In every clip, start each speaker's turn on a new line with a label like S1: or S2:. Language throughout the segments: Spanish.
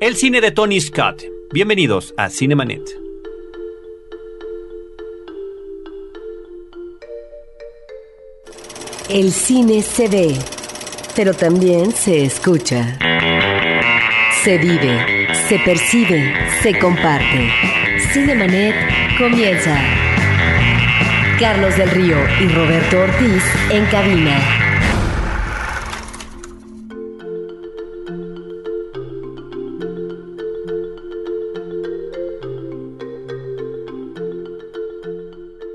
S1: El cine de Tony Scott. Bienvenidos a Cinemanet.
S2: El cine se ve, pero también se escucha. Se vive, se percibe, se comparte. Cinemanet comienza. Carlos del Río y Roberto Ortiz en cabina.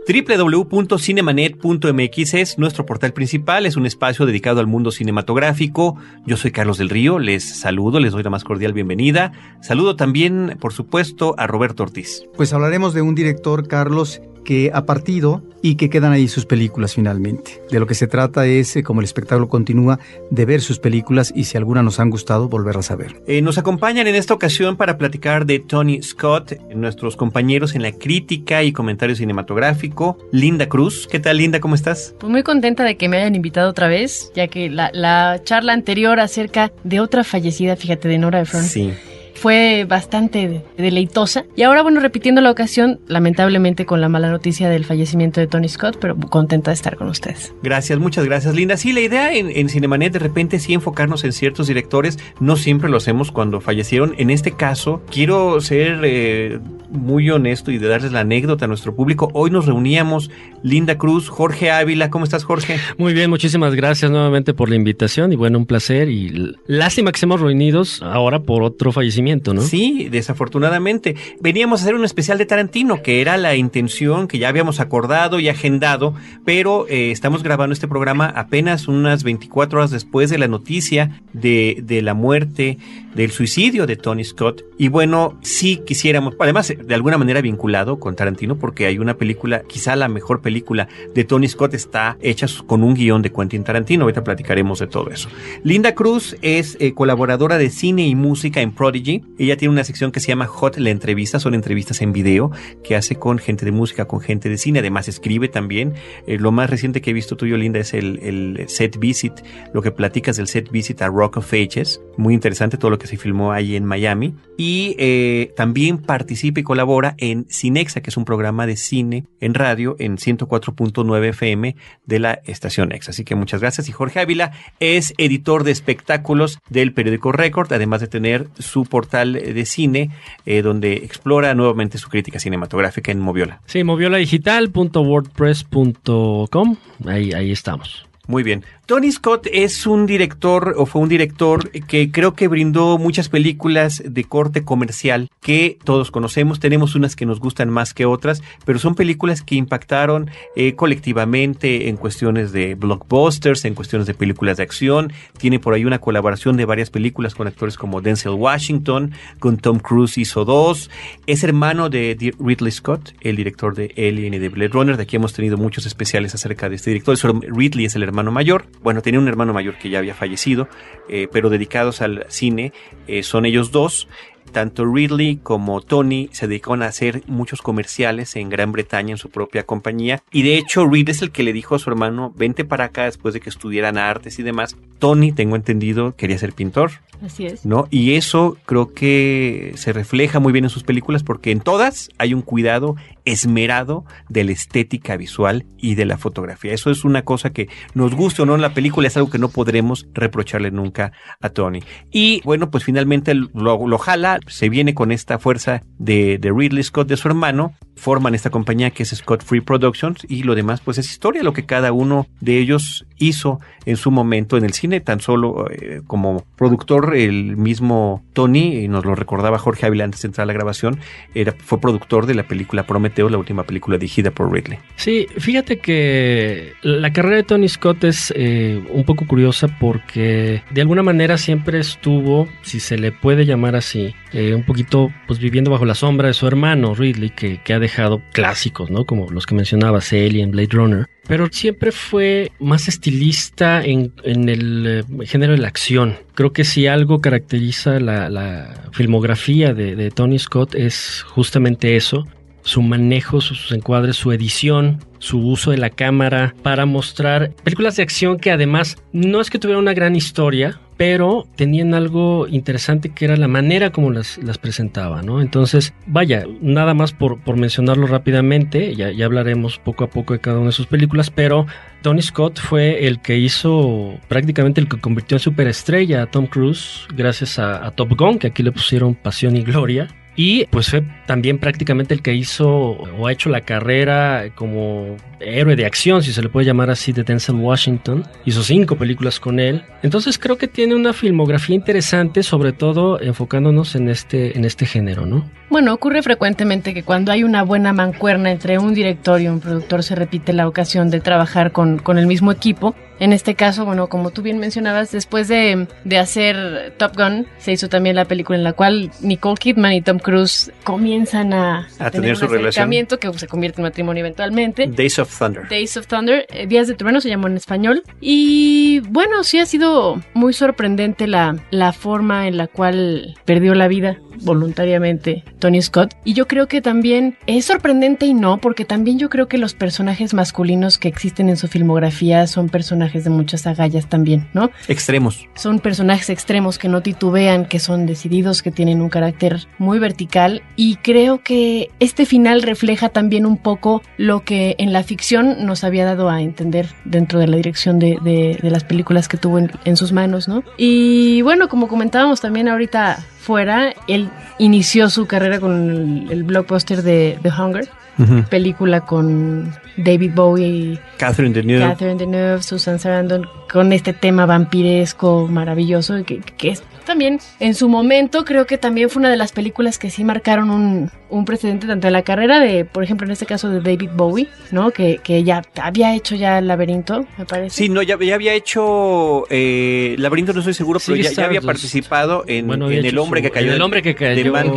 S1: www.cinemanet.mx es nuestro portal principal, es un espacio dedicado al mundo cinematográfico. Yo soy Carlos del Río, les saludo, les doy la más cordial bienvenida. Saludo también, por supuesto, a Roberto Ortiz.
S3: Pues hablaremos de un director, Carlos, que ha partido y que quedan ahí sus películas finalmente. De lo que se trata es, eh, como el espectáculo continúa, de ver sus películas y si alguna nos han gustado, volverlas a ver.
S1: Eh, nos acompañan en esta ocasión para platicar de Tony Scott, nuestros compañeros en la crítica y comentario cinematográfico, Linda Cruz. ¿Qué tal, Linda? ¿Cómo estás?
S4: Pues muy contenta de que me hayan invitado otra vez, ya que la, la charla anterior acerca de otra fallecida, fíjate, de Nora Ephron.
S1: Sí
S4: fue bastante deleitosa. Y ahora, bueno, repitiendo la ocasión, lamentablemente con la mala noticia del fallecimiento de Tony Scott, pero contenta de estar con ustedes.
S1: Gracias, muchas gracias, Linda. Sí, la idea en, en Cinemanet de repente sí enfocarnos en ciertos directores, no siempre lo hacemos cuando fallecieron. En este caso, quiero ser eh, muy honesto y de darles la anécdota a nuestro público. Hoy nos reuníamos Linda Cruz, Jorge Ávila. ¿Cómo estás, Jorge?
S5: Muy bien, muchísimas gracias nuevamente por la invitación y bueno, un placer y lástima que estemos reunidos ahora por otro fallecimiento
S1: Sí, desafortunadamente. Veníamos a hacer un especial de Tarantino, que era la intención que ya habíamos acordado y agendado, pero eh, estamos grabando este programa apenas unas 24 horas después de la noticia de, la muerte, del suicidio de Tony Scott. Y bueno, sí quisiéramos, además de alguna manera vinculado con Tarantino, porque hay una película, quizá la mejor película de Tony Scott está hecha con un guion de Quentin Tarantino. Ahorita platicaremos de todo eso. Linda Cruz es eh, colaboradora de cine y música en Prodigy. Ella tiene una sección que se llama Hot la entrevista, son entrevistas en video que hace con gente de música, con gente de cine, además escribe también. Eh, lo más reciente que he visto tuyo, Linda, es el, set visit, lo que platicas del set visit a Rock of Ages, muy interesante todo lo que se filmó ahí en Miami. Y eh, también participa y colabora en Cinexa, que es un programa de cine en radio en 104.9 FM de la estación Exa. Así que muchas gracias. Y Jorge Ávila es editor de espectáculos del periódico Record, además de tener su de cine eh, donde explora nuevamente su crítica cinematográfica en Moviola.
S5: Sí, movioladigital.wordpress.com. Ahí, ahí estamos.
S1: Muy bien. Tony Scott es un director o fue un director que creo que brindó muchas películas de corte comercial que todos conocemos. Tenemos unas que nos gustan más que otras, pero son películas que impactaron eh, colectivamente en cuestiones de blockbusters, en cuestiones de películas de acción. Tiene por ahí una colaboración de varias películas con actores como Denzel Washington, con Tom Cruise hizo dos. Es hermano de Ridley Scott, el director de Alien y de Blade Runner. De aquí hemos tenido muchos especiales acerca de este director. Ridley es el hermano mayor bueno, tenía un hermano mayor que ya había fallecido, eh, pero dedicados al cine eh, son ellos dos tanto Ridley como Tony se dedicaron a hacer muchos comerciales en Gran Bretaña en su propia compañía. Y de hecho, Reed es el que le dijo a su hermano, vente para acá después de que estudiaran artes y demás. Tony, tengo entendido, quería ser pintor.
S4: Así es.
S1: ¿No? Y eso creo que se refleja muy bien en sus películas porque en todas hay un cuidado esmerado de la estética visual y de la fotografía. Eso es una cosa que nos guste o no en la película, es algo que no podremos reprocharle nunca a Tony. Y bueno, pues finalmente lo, jala se viene con esta fuerza de, de, Ridley Scott, de su hermano, forman esta compañía que es Scott Free Productions y lo demás pues es historia, lo que cada uno de ellos hizo en su momento en el cine, tan solo eh, como productor el mismo Tony, y nos lo recordaba Jorge Ávila antes de entrar a la grabación, era, fue productor de la película Prometeo, la última película dirigida por Ridley.
S5: Sí, fíjate que la carrera de Tony Scott es eh, un poco curiosa porque de alguna manera siempre estuvo, si se le puede llamar así, eh, un poquito pues viviendo bajo la sombra de su hermano Ridley, que, ha dejado clásicos, ¿no? Como los que mencionabas, Alien, Blade Runner. Pero siempre fue más estilista en, el eh, género de la acción. Creo que si algo caracteriza la, filmografía de, Tony Scott es justamente eso. Su manejo, sus encuadres, su edición, su uso de la cámara para mostrar películas de acción que además no es que tuvieran una gran historia, pero tenían algo interesante que era la manera como las, las presentaba, ¿no? Entonces, vaya, nada más por, por mencionarlo rápidamente, ya, ya hablaremos poco a poco de cada una de sus películas, pero Tony Scott fue el que hizo prácticamente el que convirtió en superestrella a Tom Cruise gracias a, a Top Gun, que aquí le pusieron pasión y gloria. Y pues fue también prácticamente el que hizo o ha hecho la carrera como héroe de acción, si se le puede llamar así, de Denzel Washington. Hizo cinco películas con él. Entonces creo que tiene una filmografía interesante, sobre todo enfocándonos en este, en este género, ¿no?
S4: Bueno, ocurre frecuentemente que cuando hay una buena mancuerna entre un director y un productor se repite la ocasión de trabajar con, con el mismo equipo. En este caso, bueno, como tú bien mencionabas, después de, de, hacer Top Gun, se hizo también la película en la cual Nicole Kidman y Tom Cruise comienzan a,
S1: a tener, tener su relación
S4: que se convierte en matrimonio eventualmente.
S1: Days of Thunder.
S4: Days of Thunder, eh, Días de Trueno se llamó en español. Y bueno, sí ha sido muy sorprendente la, la forma en la cual perdió la vida voluntariamente Tony Scott. Y yo creo que también es sorprendente y no, porque también yo creo que los personajes masculinos que existen en su filmografía son personajes de muchas agallas también, ¿no?
S1: Extremos.
S4: Son personajes extremos que no titubean, que son decididos, que tienen un carácter muy vertical. Y creo que este final refleja también un poco lo que en la ficción nos había dado a entender dentro de la dirección de, de, de las películas que tuvo en, en sus manos, ¿no? Y bueno, como comentábamos también ahorita fuera, él inició su carrera con el, el blockbuster de The Hunger, uh -huh. película con David Bowie,
S1: Catherine Deneuve,
S4: Catherine Deneuve Susan Sarandon, con este tema vampiresco maravilloso que, que es también en su momento creo que también fue una de las películas que sí marcaron un, un precedente tanto en la carrera de, por ejemplo, en este caso de David Bowie, ¿no? Que, que ya había hecho ya el laberinto, me parece.
S1: Sí, no, ya, ya había hecho eh, laberinto, no estoy seguro, pero sí, ya, ya, había participado en, bueno, en El hombre
S5: su,
S1: que cayó.
S5: El hombre que cayó.
S1: De Man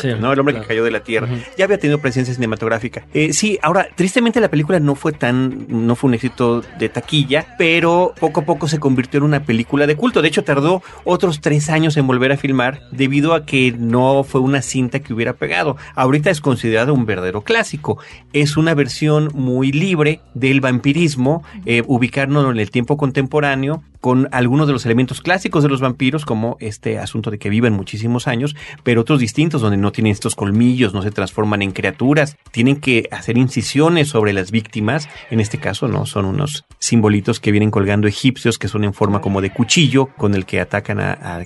S1: sí, ¿no? El hombre claro. que cayó de la tierra. Uh -huh. Ya había tenido presencia cinematográfica. Eh, sí, ahora, tristemente la película no fue tan, no fue un éxito de taquilla, pero poco a poco se convirtió en una película de culto. De hecho, tardó otros tres años en volver a filmar debido a que no fue una cinta que hubiera pegado. Ahorita es considerada un verdadero clásico. Es una versión muy libre del vampirismo, eh, ubicarnos en el tiempo contemporáneo con algunos de los elementos clásicos de los vampiros, como este asunto de que viven muchísimos años, pero otros distintos, donde no tienen estos colmillos, no se transforman en criaturas, tienen que hacer incisiones sobre las víctimas, en este caso no, son unos simbolitos que vienen colgando egipcios, que son en forma como de cuchillo, con el que atacan a, a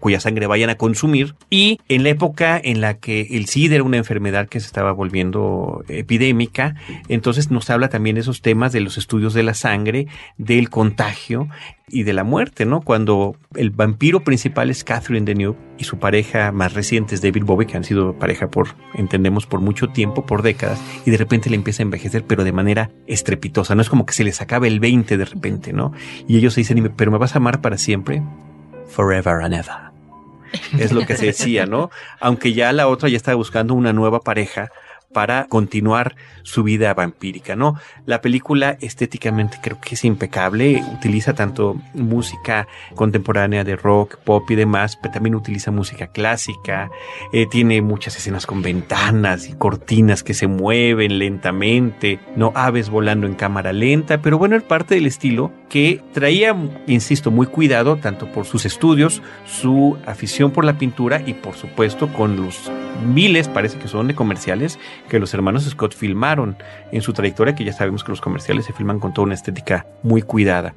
S1: cuya sangre vayan a consumir, y en la época en la que el SIDA era una enfermedad que se estaba volviendo epidémica, entonces nos habla también de esos temas de los estudios de la sangre, del contagio, y de la muerte, ¿no? Cuando el vampiro principal es Catherine Deneuve y su pareja más reciente es David Bowie, que han sido pareja por, entendemos, por mucho tiempo, por décadas, y de repente le empieza a envejecer, pero de manera estrepitosa. No es como que se les acabe el 20 de repente, ¿no? Y ellos se dicen, pero me vas a amar para siempre, forever and ever. Es lo que se decía, ¿no? Aunque ya la otra ya estaba buscando una nueva pareja para continuar su vida vampírica, ¿no? La película estéticamente creo que es impecable, utiliza tanto música contemporánea de rock, pop y demás, pero también utiliza música clásica, eh, tiene muchas escenas con ventanas y cortinas que se mueven lentamente, no aves volando en cámara lenta, pero bueno, es parte del estilo que traía, insisto, muy cuidado tanto por sus estudios, su afición por la pintura y por supuesto con los miles, parece que son de comerciales, que los hermanos Scott filmaron en su trayectoria, que ya sabemos que los comerciales se filman con toda una estética muy cuidada.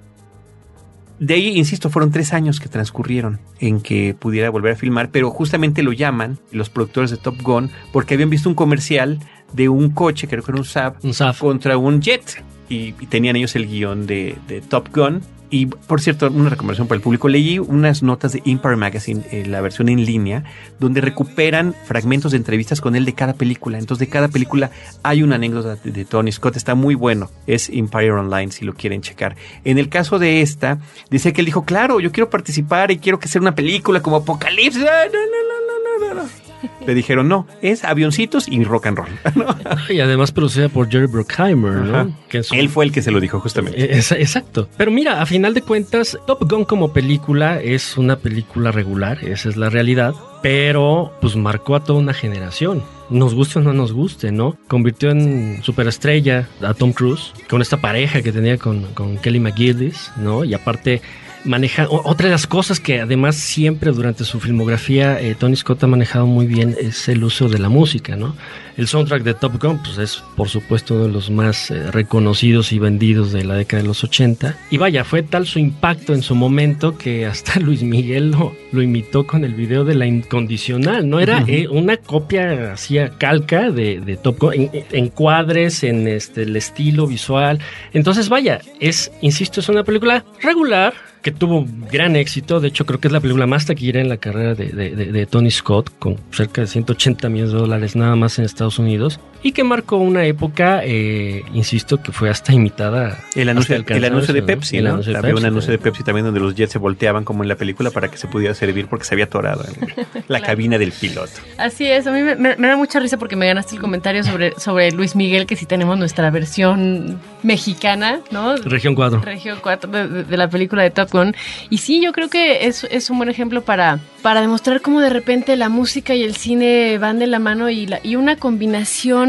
S1: De ahí, insisto, fueron tres años que transcurrieron en que pudiera volver a filmar, pero justamente lo llaman los productores de Top Gun porque habían visto un comercial de un coche, creo que era un Saab,
S5: un Saab.
S1: contra un jet. Y, y, tenían ellos el guion de, de Top Gun y por cierto, una recomendación para el público, leí unas notas de Empire Magazine, eh, la versión en línea, donde recuperan fragmentos de entrevistas con él de cada película. Entonces, de cada película hay una anécdota de, Tony Scott, está muy bueno. Es Empire Online si lo quieren checar. En el caso de esta, dice que él dijo, claro, yo quiero participar y quiero que sea una película como Apocalipsis. No, no, no, no, no, no. Le dijeron, no, es avioncitos y rock and roll. ¿no?
S5: Y además producida por Jerry Bruckheimer, ¿no?
S1: Que su... Él fue el que se lo dijo justamente.
S5: Es, exacto. Pero mira, a final de cuentas, Top Gun como película es una película regular, esa es la realidad. pero pues marcó a toda una generación. Nos guste o no nos guste, ¿no? Convirtió en superestrella a Tom Cruise con esta pareja que tenía con, con Kelly McGillis, ¿no? Y aparte maneja otra de las cosas que además siempre durante su filmografía eh, Tony Scott ha manejado muy bien es el uso de la música, ¿no? El soundtrack de Top Gun pues es por supuesto uno de los más eh, reconocidos y vendidos de la década de los 80 y vaya, fue tal su impacto en su momento que hasta Luis Miguel lo, lo imitó con el video de la incondicional, no era eh, una copia hacía calca de, de Top Gun en, en, cuadres, en este el estilo visual, entonces vaya, es insisto, es una película regular que tuvo gran éxito. De hecho, creo que es la película más taquillera en la carrera de, de, de, Tony Scott, con cerca de 180 millones de dólares nada más en Estados Unidos, y que marcó una época, eh, insisto, que fue hasta imitada.
S1: El anuncio, el anuncio de Pepsi, ¿no? El anuncio Había un anuncio de Pepsi también donde los jets se volteaban como en la película para que se pudiera servir porque se había atorado en la claro. cabina del piloto.
S4: Así es, a mí me, me, me, da mucha risa porque me ganaste el comentario sobre, sobre Luis Miguel, que si tenemos nuestra versión mexicana, ¿no?
S5: Región 4.
S4: Región 4 de, de la película de Top Gun. Y sí, yo creo que es, es un buen ejemplo para, para demostrar cómo de repente la música y el cine van de la mano y, la, y una combinación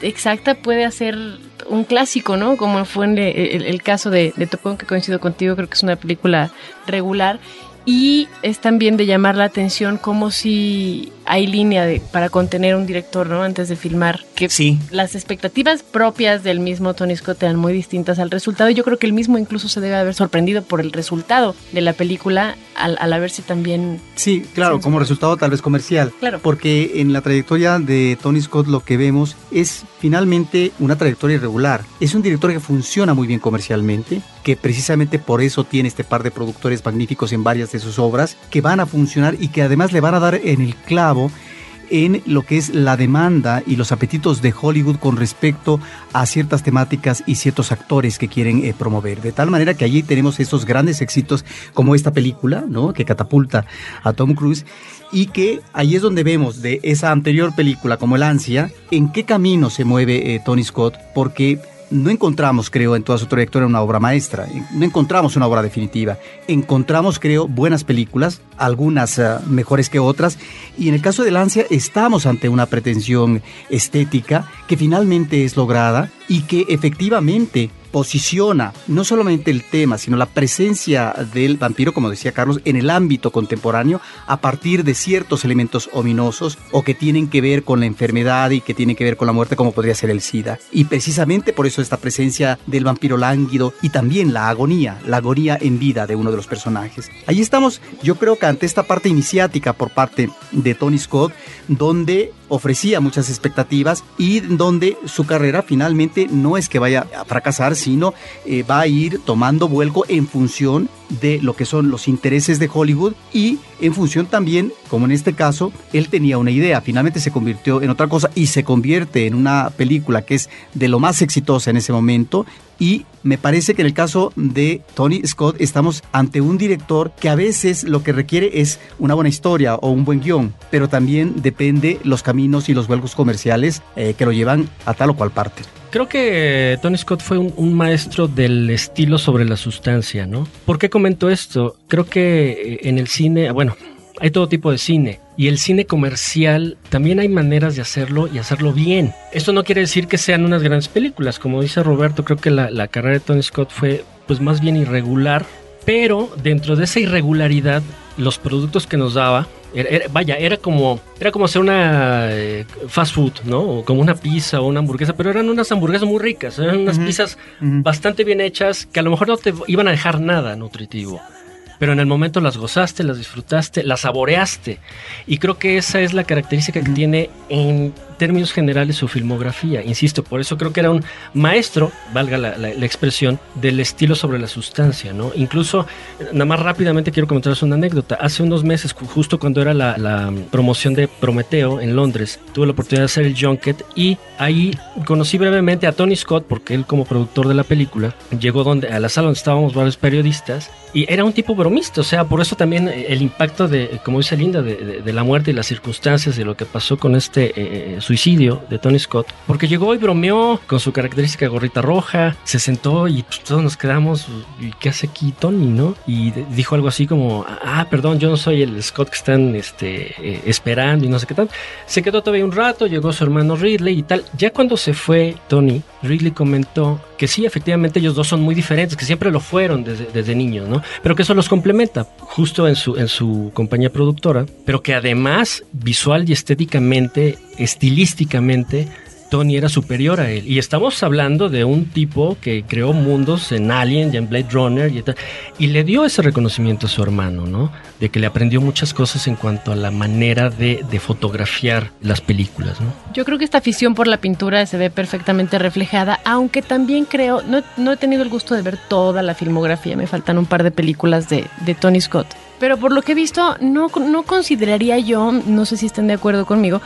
S4: exacta puede hacer un clásico, ¿no? Como fue en el, caso de, de Top Gun, que coincido contigo, creo que es una película regular. Y es también de llamar la atención como si hay línea de, para contener un director, ¿no? Antes de filmar. Que
S1: sí.
S4: las expectativas propias del mismo Tony Scott eran muy distintas al resultado. Yo creo que el mismo incluso se debe haber sorprendido por el resultado de la película al, al haberse también.
S3: Sí, claro, como resultado tal vez comercial.
S4: Claro.
S3: Porque en la trayectoria de Tony Scott lo que vemos es finalmente una trayectoria irregular. Es un director que funciona muy bien comercialmente, que precisamente por eso tiene este par de productores magníficos en varias de sus obras, que van a funcionar y que además le van a dar en el clavo en lo que es la demanda y los apetitos de Hollywood con respecto a ciertas temáticas y ciertos actores que quieren eh, promover. De tal manera que allí tenemos esos grandes éxitos como esta película, ¿no? Que catapulta a Tom Cruise y que ahí es donde vemos de esa anterior película como El Ansia, en qué camino se mueve eh, Tony Scott, porque no encontramos, creo, en toda su trayectoria una obra maestra, no encontramos una obra definitiva. Encontramos, creo, buenas películas, algunas uh, mejores que otras, y en el caso de Lancia estamos ante una pretensión estética que finalmente es lograda y que efectivamente posiciona no solamente el tema, sino la presencia del vampiro, como decía Carlos, en el ámbito contemporáneo a partir de ciertos elementos ominosos o que tienen que ver con la enfermedad y que tienen que ver con la muerte, como podría ser el SIDA. Y precisamente por eso esta presencia del vampiro lánguido y también la agonía, la agonía en vida de uno de los personajes. Ahí estamos, yo creo que ante esta parte iniciática por parte de Tony Scott, donde ofrecía muchas expectativas y donde su carrera finalmente no es que vaya a fracasar, sino eh, va a ir tomando vuelco en función de lo que son los intereses de Hollywood y en función también, como en este caso, él tenía una idea, finalmente se convirtió en otra cosa y se convierte en una película que es de lo más exitosa en ese momento y me parece que en el caso de Tony Scott estamos ante un director que a veces lo que requiere es una buena historia o un buen guion, pero también depende los caminos y los vuelcos comerciales eh, que lo llevan a tal o cual parte.
S5: Creo que Tony Scott fue un, un, maestro del estilo sobre la sustancia, ¿no? ¿Por qué comento esto? Creo que en el cine, bueno, hay todo tipo de cine y el cine comercial también hay maneras de hacerlo y hacerlo bien. Esto no quiere decir que sean unas grandes películas, como dice Roberto, creo que la, la carrera de Tony Scott fue pues más bien irregular, pero dentro de esa irregularidad los productos que nos daba era, era, vaya, era como, era como hacer una eh, fast food, ¿no? O como una pizza o una hamburguesa, pero eran unas hamburguesas muy ricas, eran unas uh -huh. pizzas uh -huh. bastante bien hechas que a lo mejor no te iban a dejar nada nutritivo. Pero en el momento las gozaste, las disfrutaste, las saboreaste. Y creo que esa es la característica que tiene en términos generales su filmografía. Insisto, por eso creo que era un maestro, valga la, la, la, expresión, del estilo sobre la sustancia, ¿no? Incluso, nada más rápidamente quiero comentarles una anécdota. Hace unos meses, justo cuando era la, la promoción de Prometeo en Londres, tuve la oportunidad de hacer el junket y ahí conocí brevemente a Tony Scott, porque él como productor de la película, llegó donde, a la sala donde estábamos varios periodistas y era un tipo bromista, o sea, por eso también el impacto de, como dice Linda, de, de, de la muerte y las circunstancias de lo que pasó con este, eh, su suicidio de Tony Scott, porque llegó y bromeó con su característica gorrita roja, se sentó y pues, todos nos quedamos, ¿y qué hace aquí Tony, no? Y dijo algo así como, ah, perdón, yo no soy el Scott que están este, eh, esperando y no sé qué tal. Se quedó todavía un rato, llegó su hermano Ridley y tal. Ya cuando se fue Tony, Ridley comentó que sí, efectivamente ellos dos son muy diferentes, que siempre lo fueron desde, desde niños, ¿no? Pero que eso los complementa justo en su, en su compañía productora, pero que además visual y estéticamente, estilísticamente, Tony era superior a él. Y estamos hablando de un tipo que creó mundos en Alien y en Blade Runner y, y le dio ese reconocimiento a su hermano, ¿no? De que le aprendió muchas cosas en cuanto a la manera de, de fotografiar las películas, ¿no?
S4: Yo creo que esta afición por la pintura se ve perfectamente reflejada, aunque también creo, no, no he tenido el gusto de ver toda la filmografía, me faltan un par de películas de, de Tony Scott. Pero por lo que he visto, no, no consideraría yo, no sé si están de acuerdo conmigo,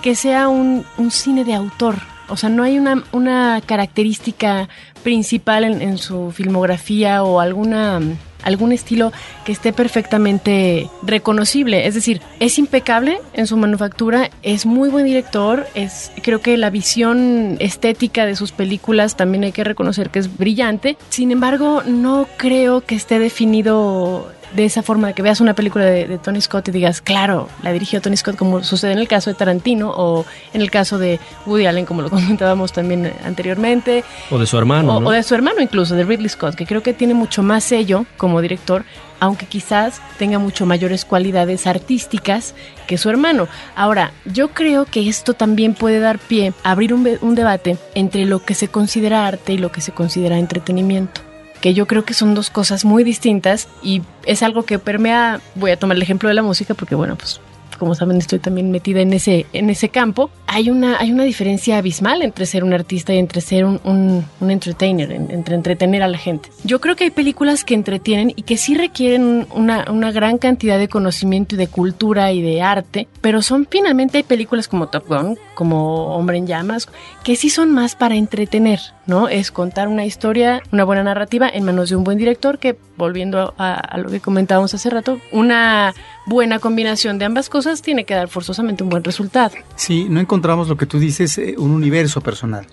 S4: que sea un, un cine de autor. O sea, no hay una, una característica principal en, en, su filmografía o alguna algún estilo que esté perfectamente reconocible. Es decir, es impecable en su manufactura, es muy buen director, es creo que la visión estética de sus películas también hay que reconocer que es brillante. Sin embargo, no creo que esté definido de esa forma de que veas una película de, de, Tony Scott y digas, claro, la dirigió Tony Scott, como sucede en el caso de Tarantino o en el caso de Woody Allen, como lo comentábamos también anteriormente.
S5: O de su hermano.
S4: O,
S5: ¿no?
S4: o de su hermano incluso, de Ridley Scott, que creo que tiene mucho más sello como director, aunque quizás tenga mucho mayores cualidades artísticas que su hermano. Ahora, yo creo que esto también puede dar pie a abrir un, un debate entre lo que se considera arte y lo que se considera entretenimiento que yo creo que son dos cosas muy distintas y es algo que permea, voy a tomar el ejemplo de la música porque bueno, pues como saben estoy también metida en ese, en ese campo, hay una, hay una diferencia abismal entre ser un artista y entre ser un, un, un entertainer, en, entre entretener a la gente. Yo creo que hay películas que entretienen y que sí requieren una, una gran cantidad de conocimiento y de cultura y de arte, pero son finalmente hay películas como Top Gun, como Hombre en Llamas, que sí son más para entretener, ¿no? Es contar una historia, una buena narrativa en manos de un buen director que, volviendo a, a lo que comentábamos hace rato, una buena combinación de ambas cosas tiene que dar forzosamente un buen resultado.
S3: Sí, no encontramos lo que tú dices, eh, un universo personal.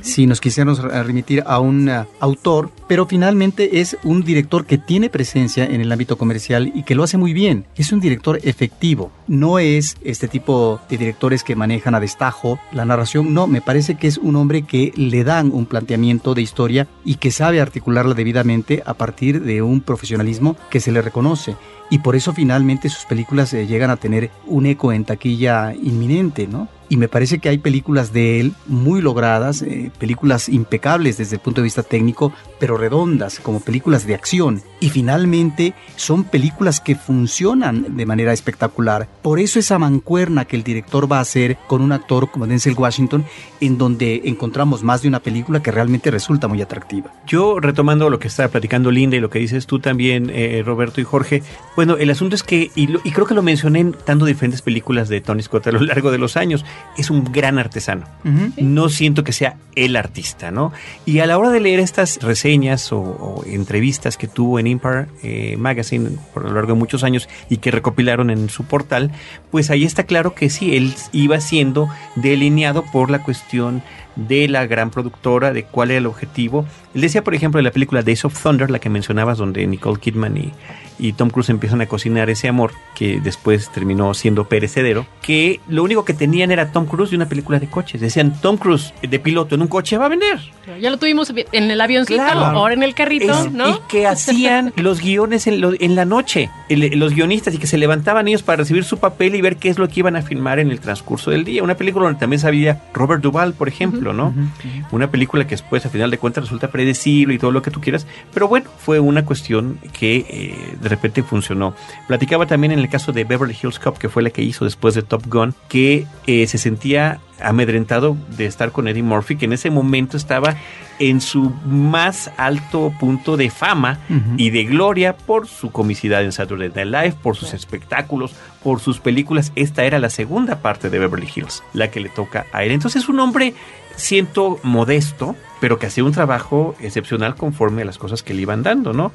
S3: Si nos quisiéramos remitir a un uh, autor, pero finalmente es un director que tiene presencia en el ámbito comercial y que lo hace muy bien. Es un director efectivo. No es este tipo de directores que manejan a destajo la narración. No, me parece que es un hombre que le dan un planteamiento de historia y que sabe articularla debidamente a partir de un profesionalismo que se le reconoce y por eso finalmente sus películas eh, llegan a tener un eco en taquilla inminente, ¿no? Y me parece que hay películas de él muy logradas, eh, películas impecables desde el punto de vista técnico, pero redondas, como películas de acción. Y finalmente son películas que funcionan de manera espectacular. Por eso esa mancuerna que el director va a hacer con un actor como Denzel Washington, en donde encontramos más de una película que realmente resulta muy atractiva.
S1: Yo, retomando lo que estaba platicando Linda y lo que dices tú también, eh, Roberto y Jorge, bueno, el asunto es que, y, lo, y creo que lo mencioné en tanto diferentes películas de Tony Scott a lo largo de los años, es un gran artesano. Uh -huh. No siento que sea el artista, ¿no? Y a la hora de leer estas reseñas o, o entrevistas que tuvo en Empire eh, Magazine por lo largo de muchos años y que recopilaron en su portal, pues ahí está claro que sí, él iba siendo delineado por la cuestión de la gran productora, de cuál era el objetivo. Él decía, por ejemplo, de la película Days of Thunder, la que mencionabas, donde Nicole Kidman y, y Tom Cruise empiezan a cocinar ese amor, que después terminó siendo perecedero, que lo único que tenían era Tom Cruise y una película de coches. Decían, Tom Cruise de piloto en un coche va a vender.
S4: Ya lo tuvimos en el avioncito, claro. ahora en el carrito, es, ¿no?
S1: Y que hacían los guiones en, lo, en la noche, el, los guionistas, y que se levantaban ellos para recibir su papel y ver qué es lo que iban a filmar en el transcurso del día. Una película donde también sabía Robert Duvall, por ejemplo, uh -huh. ¿No? Uh -huh. Una película que después, a final de cuentas, resulta predecible y todo lo que tú quieras, pero bueno, fue una cuestión que eh, de repente funcionó. Platicaba también en el caso de Beverly Hills Cop, que fue la que hizo después de Top Gun, que eh, se sentía amedrentado de estar con Eddie Murphy, que en ese momento estaba en su más alto punto de fama uh -huh. y de gloria por su comicidad en Saturday Night Live, por sus espectáculos, por sus películas. Esta era la segunda parte de Beverly Hills, la que le toca a él. Entonces, un hombre siento modesto, pero que hacía un trabajo excepcional conforme a las cosas que le iban dando, ¿no?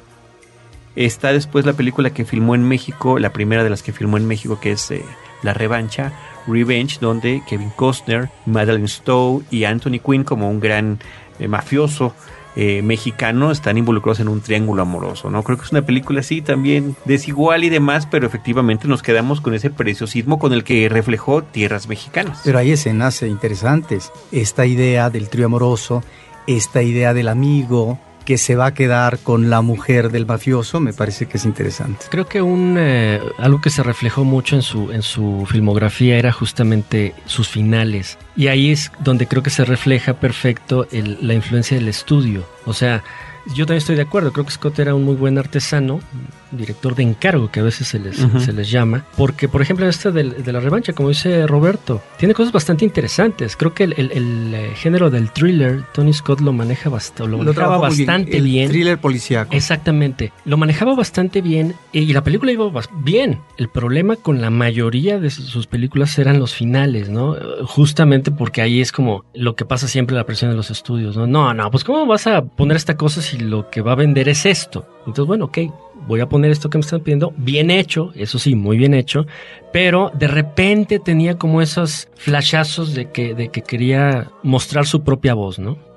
S1: Está después la película que filmó en México, la primera de las que filmó en México, que es eh, La Revancha, Revenge, donde Kevin Costner, Madeline Stowe y Anthony Quinn como un gran eh, mafioso eh, mexicano están involucrados en un triángulo amoroso, ¿no? Creo que es una película así también desigual y demás, pero efectivamente nos quedamos con ese preciosismo con el que reflejó tierras mexicanas.
S3: Pero hay escenas interesantes. Esta idea del trío amoroso, esta idea del amigo, que se va a quedar con la mujer del mafioso, me parece que es interesante.
S5: Creo que un eh, algo que se reflejó mucho en su en su filmografía era justamente sus finales y ahí es donde creo que se refleja perfecto el, la influencia del estudio. O sea, yo también estoy de acuerdo, creo que Scott era un muy buen artesano, director de encargo, que a veces se les, se les llama, porque por ejemplo en este de, la revancha, como dice Roberto, tiene cosas bastante interesantes. Creo que el, el, eh, género del thriller, Tony Scott lo maneja bastante, lo, manejaba bastante bien.
S3: El thriller policíaco.
S5: Exactamente, lo manejaba bastante bien y la película iba bien. El problema con la mayoría de sus películas eran los finales, ¿no? Justamente porque ahí es como lo que pasa siempre la presión de los estudios, ¿no? No, no, pues ¿cómo vas a poner esta cosa si lo que va a vender es esto? Entonces, bueno, ok, voy a poner esto que me están pidiendo, bien hecho, eso sí, muy bien hecho, pero de repente tenía como esos flashazos de que, de que quería mostrar su propia voz, ¿no?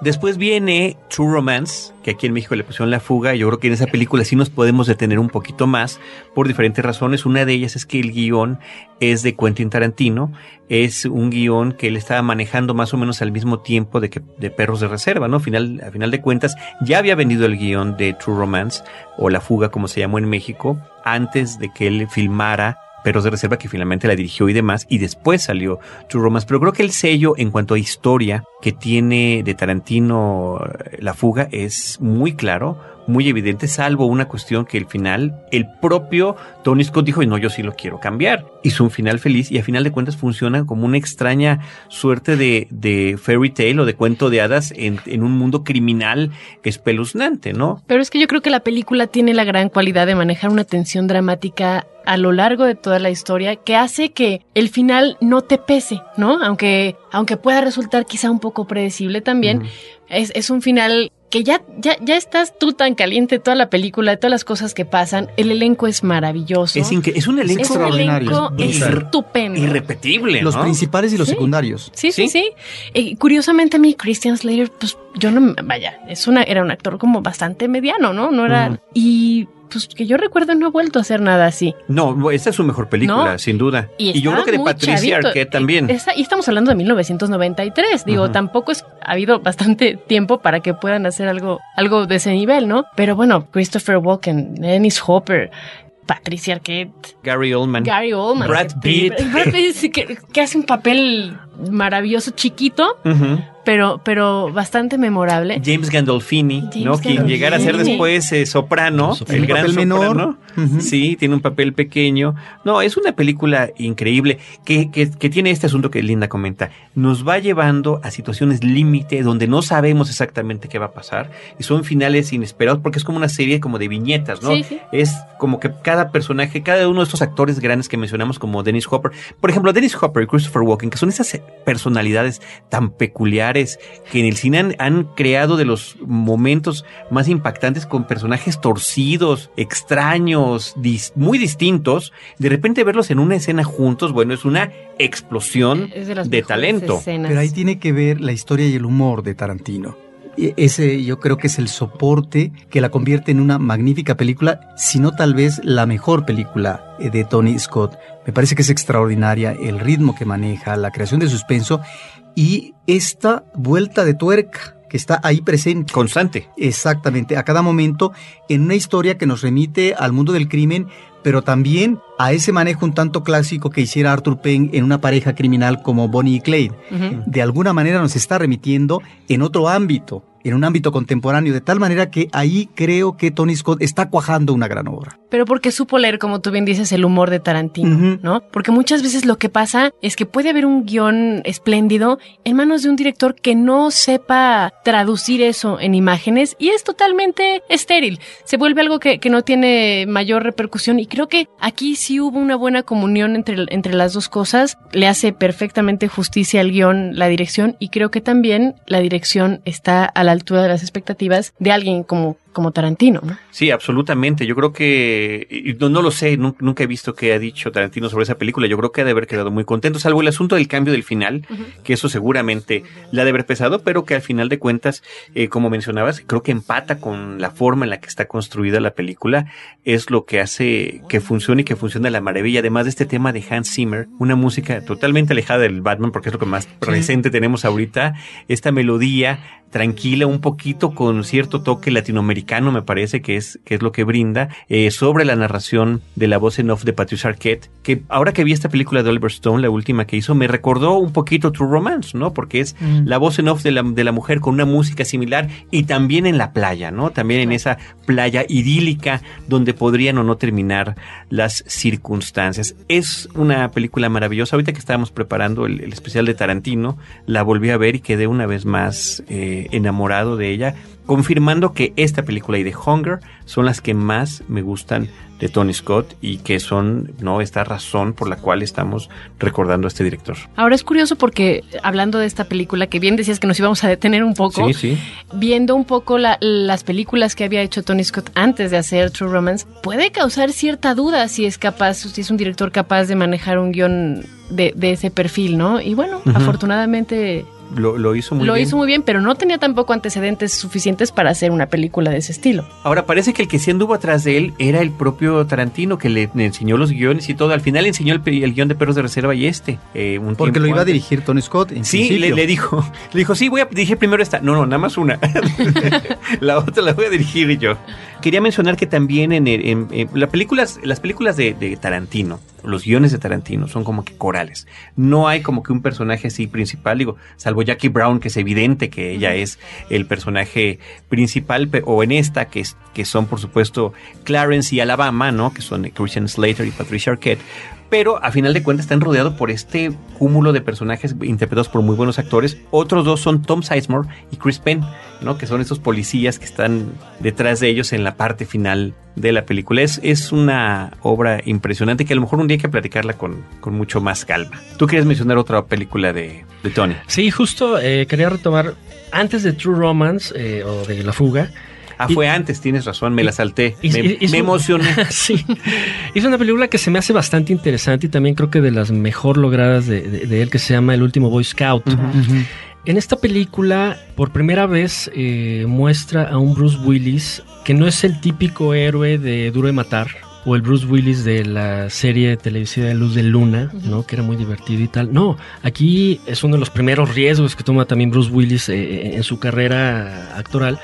S1: Después viene True Romance, que aquí en México le pusieron la fuga. Yo creo que en esa película sí nos podemos detener un poquito más por diferentes razones. Una de ellas es que el guion es de Quentin Tarantino. Es un guion que él estaba manejando más o menos al mismo tiempo de que de Perros de Reserva, ¿no? Final, a final de cuentas, ya había vendido el guion de True Romance, o La Fuga, como se llamó en México, antes de que él filmara Perros de Reserva, que finalmente la dirigió y demás, y después salió True Romance. Pero creo que el sello en cuanto a historia que tiene de Tarantino La Fuga es muy claro, muy evidente, salvo una cuestión que el final, el propio Tony Scott dijo, y no, yo sí lo quiero cambiar. Hizo un final feliz y a final de cuentas funciona como una extraña suerte de, de fairy tale o de cuento de hadas en, en un mundo criminal espeluznante, ¿no?
S4: Pero es que yo creo que la película tiene la gran cualidad de manejar una tensión dramática a lo largo de toda la historia que hace que el final no te pese, ¿no? Aunque, aunque pueda resultar quizá un poco predecible también, es, es un final que ya, ya, ya estás tú tan caliente toda la película, de todas las cosas que pasan. El elenco es maravilloso.
S1: Es, es un elenco
S4: es
S3: extraordinario.
S4: Un elenco estupendo.
S1: Irrepetible.
S3: Los principales y los
S4: Sí.
S3: secundarios.
S4: Sí, sí,
S1: ¿Sí?
S4: sí. Eh, curiosamente a mí Christian Slater, pues yo no, vaya, es una, era un actor como bastante mediano, ¿no? No era, y pues que yo recuerdo no ha vuelto a hacer nada así.
S1: No, esta es su mejor película,
S4: No.
S1: sin duda. Y, yo creo que de Patricia
S4: chavito.
S1: Arquette también.
S4: Eh, esa- y estamos hablando de 1993. Digo,
S1: Ujú.
S4: tampoco es, ha habido bastante tiempo para que puedan hacer algo, algo de ese nivel, ¿no? Pero bueno, Christopher Walken, Dennis Hopper, Patricia Arquette,
S1: Gary Oldman.
S4: Gary Oldman.
S1: Brad Pitt.
S4: Brad Pitt que, que hace un papel maravilloso, chiquito, pero, pero bastante memorable.
S1: James Gandolfini,
S4: James
S1: ¿no? Quien llegara a ser después eh, soprano,
S5: Soprano.
S1: el gran
S3: menor.
S1: soprano.
S3: Ujú.
S1: Sí, tiene un papel pequeño. No, es una película increíble que, que, que tiene este asunto que Linda comenta. Nos va llevando a situaciones límite donde no sabemos exactamente qué va a pasar y son finales inesperados porque es como una serie como de viñetas, ¿no?
S4: Sí, sí.
S1: Es como que cada personaje, cada uno de estos actores grandes que mencionamos como Dennis Hopper, por ejemplo, Dennis Hopper y Christopher Walken, que son esas personalidades tan peculiares que en el cine han, han creado de los momentos más impactantes con personajes torcidos, extraños, dis- muy distintos, de repente verlos en una escena juntos, bueno, es una explosión
S4: Es de,
S1: talento.
S4: escenas.
S3: Pero ahí tiene que ver la historia y el humor de Tarantino. Y Ese yo creo que es el soporte que la convierte en una magnífica película, si no tal vez la mejor película eh, de Tony Scott. Me parece que es extraordinaria el ritmo que maneja, la creación de suspenso y esta vuelta de tuerca que está ahí presente.
S1: Constante.
S3: Exactamente, a cada momento en una historia que nos remite al mundo del crimen, pero también a ese manejo un tanto clásico que hiciera Arthur Penn en una pareja criminal como Bonnie y Clyde. De alguna manera nos está remitiendo en otro ámbito, en un ámbito contemporáneo, de tal manera que ahí creo que Tony Scott está cuajando una gran obra.
S4: Pero porque supo leer, como tú bien dices, el humor de Tarantino. ¿no? Porque muchas veces lo que pasa es que puede haber un guion espléndido en manos de un director que no sepa traducir eso en imágenes y es totalmente estéril. Se vuelve algo que, que no tiene mayor repercusión y creo que aquí sí hubo una buena comunión entre, entre las dos cosas. Le hace perfectamente justicia al guion, la dirección y creo que también la dirección está a la altura de las expectativas de alguien como como Tarantino, ¿no?
S1: Sí, absolutamente. Yo creo que, no, no lo sé, nunca he visto que ha dicho Tarantino sobre esa película. Yo creo que ha de haber quedado muy contento, salvo el asunto del cambio del final, que eso seguramente le ha de haber pesado, pero que al final de cuentas, eh, como mencionabas, creo que empata con la forma en la que está construida la película, es lo que hace que funcione y que funcione a la maravilla. Además de este tema de Hans Zimmer, una música totalmente alejada del Batman, porque es lo que más presente tenemos ahorita, esta melodía tranquila, un poquito con cierto toque latinoamericano, me parece que es, que es lo que brinda, eh, sobre la narración de la voz en off de Patricia Arquette, que ahora que vi esta película de Oliver Stone, la última que hizo, me recordó un poquito True Romance, ¿no? Porque es mm. la voz en off de la, de la mujer con una música similar y también en la playa, ¿no? También en esa playa idílica donde podrían o no terminar las circunstancias. Es una película maravillosa. Ahorita que estábamos preparando el, especial de Tarantino, la volví a ver y quedé una vez más eh, enamorado de ella, confirmando que esta película y The Hunger son las que más me gustan de Tony Scott y que son no esta razón por la cual estamos recordando a este director.
S4: Ahora es curioso porque hablando de esta película que bien decías que nos íbamos a detener un poco, viendo un poco las películas que había hecho Tony Scott antes de hacer True Romance, puede causar cierta duda si es capaz, si es un director capaz de manejar un guion de, ese perfil, ¿no? Y bueno, afortunadamente
S1: lo, hizo muy
S4: bien.
S1: Lo
S4: hizo muy bien, pero no tenía tampoco antecedentes suficientes para hacer una película de ese estilo.
S1: Ahora, parece que el que sí anduvo atrás de él era el propio Tarantino, que le, enseñó los guiones y todo. Al final le enseñó el, guion de Perros de Reserva y este.
S3: Eh, Porque lo iba a dirigir Tony Scott.
S1: sí, le, dijo, le dijo, sí, voy a dirigir primero esta. No, no, nada más una. la otra la voy a dirigir yo. Quería mencionar que también en, en, las películas, las películas de, de Tarantino, los guiones de Tarantino son como que corales. No hay como que un personaje así principal, digo, salvo Jackie Brown, que es evidente que ella es el personaje principal, o en esta, que, es, que son por supuesto Clarence y Alabama, ¿no? Que son Christian Slater y Patricia Arquette pero a final de cuentas están rodeados por este cúmulo de personajes interpretados por muy buenos actores. Otros dos son Tom Sizemore y Chris Penn, ¿no? que son estos policías que están detrás de ellos en la parte final de la película. Es, es una obra impresionante que a lo mejor un día hay que platicarla con, con mucho más calma. ¿Tú quieres mencionar otra película de, de Tony?
S5: Sí, justo eh, quería retomar antes de True Romance eh, o de La Fuga.
S1: Ah, fue antes, tienes razón, me la salté. me, emocioné.
S5: sí. Es una película que se me hace bastante interesante y también creo que de las mejor logradas de, él, que se llama El último Boy Scout. En esta película, por primera vez, eh, muestra a un Bruce Willis que no es el típico héroe de Duro de Matar, o el Bruce Willis de la serie televisiva de Luz de Luna, ¿no? Que era muy divertido y tal. No, aquí es uno de los primeros riesgos que toma también Bruce Willis eh, en su carrera actoral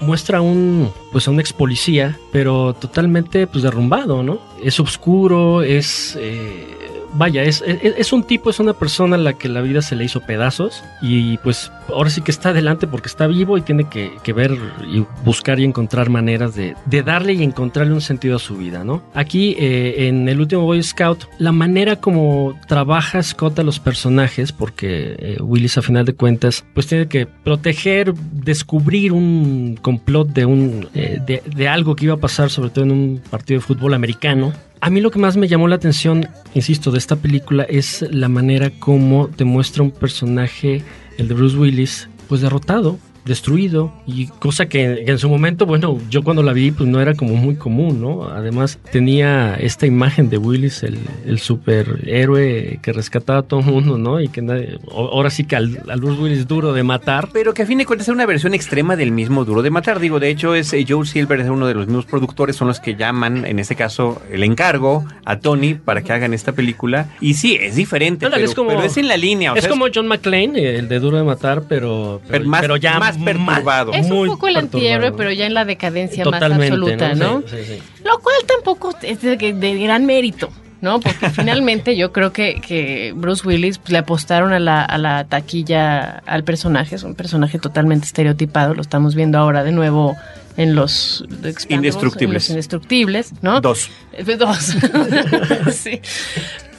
S5: muestra un pues a un ex policía, pero totalmente pues derrumbado, ¿no? Es oscuro, es eh, vaya, es, un tipo, es una persona a la que la vida se le hizo pedazos y pues ahora sí que está adelante porque está vivo y tiene que, ver y buscar y encontrar maneras de, darle y encontrarle un sentido a su vida, ¿no? Aquí eh, en el último Boy Scout, la manera como trabaja Scott a los personajes, porque eh, Willis a final de cuentas pues tiene que proteger, descubrir un complot de, un, eh, de algo que iba a pasar sobre todo en un partido de fútbol americano a mí lo que más me llamó la atención, insisto, de esta película es la manera como te muestra un personaje, el de Bruce Willis, pues derrotado, destruido y cosa que en su momento, bueno, yo cuando la vi pues no era como muy común, ¿no? Además tenía esta imagen de Willis, el, el superhéroe que rescataba a todo el mundo, ¿no? Y que ahora sí que al, Bruce Willis duro de matar.
S1: Pero que a fin de cuentas es una versión extrema del mismo duro de matar, digo, de hecho es eh, Joe Silver, es uno de los mismos productores, son los que llaman, en este caso, el encargo a Tony para que hagan esta película y sí, es diferente, pero, es como, en la línea.
S5: es como John McClane, el de duro de matar, pero, pero, ya
S1: más perturbado.
S4: Es un poco el antihéroe, pero ya en la decadencia más absoluta, ¿no? Lo cual tampoco es de, gran mérito. ¿no? Porque finalmente yo creo que, Bruce Willis pues, le apostaron a la, a la taquilla al personaje, es un personaje totalmente estereotipado, lo estamos viendo ahora de nuevo en los
S1: indestructibles.
S4: indestructibles, ¿no?
S1: Dos.
S4: Dos. sí.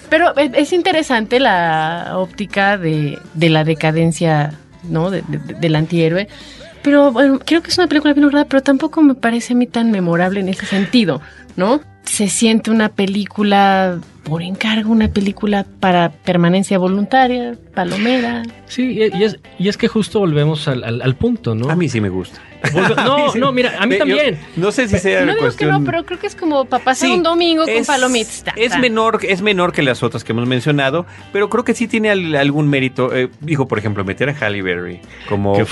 S4: Pero es interesante la óptica de, de la decadencia ¿no? De, del antihéroe. Pero bueno, creo que es una película bien lograda, pero tampoco me parece a mí tan memorable en ese sentido, ¿no? Se siente una película por encargo, una película para permanencia voluntaria, palomera.
S5: Sí, y es, y es que justo volvemos al, al, punto, ¿no?
S1: A mí sí me gusta.
S5: No, no, mira, a mí también.
S1: no sé si sea
S4: no digo que no, pero creo que es como para pasar un domingo con palomitas.
S1: Es menor, es menor que las otras que hemos mencionado, pero creo que sí tiene algún mérito. Eh, dijo, por ejemplo, meter a Halle Berry como, no, es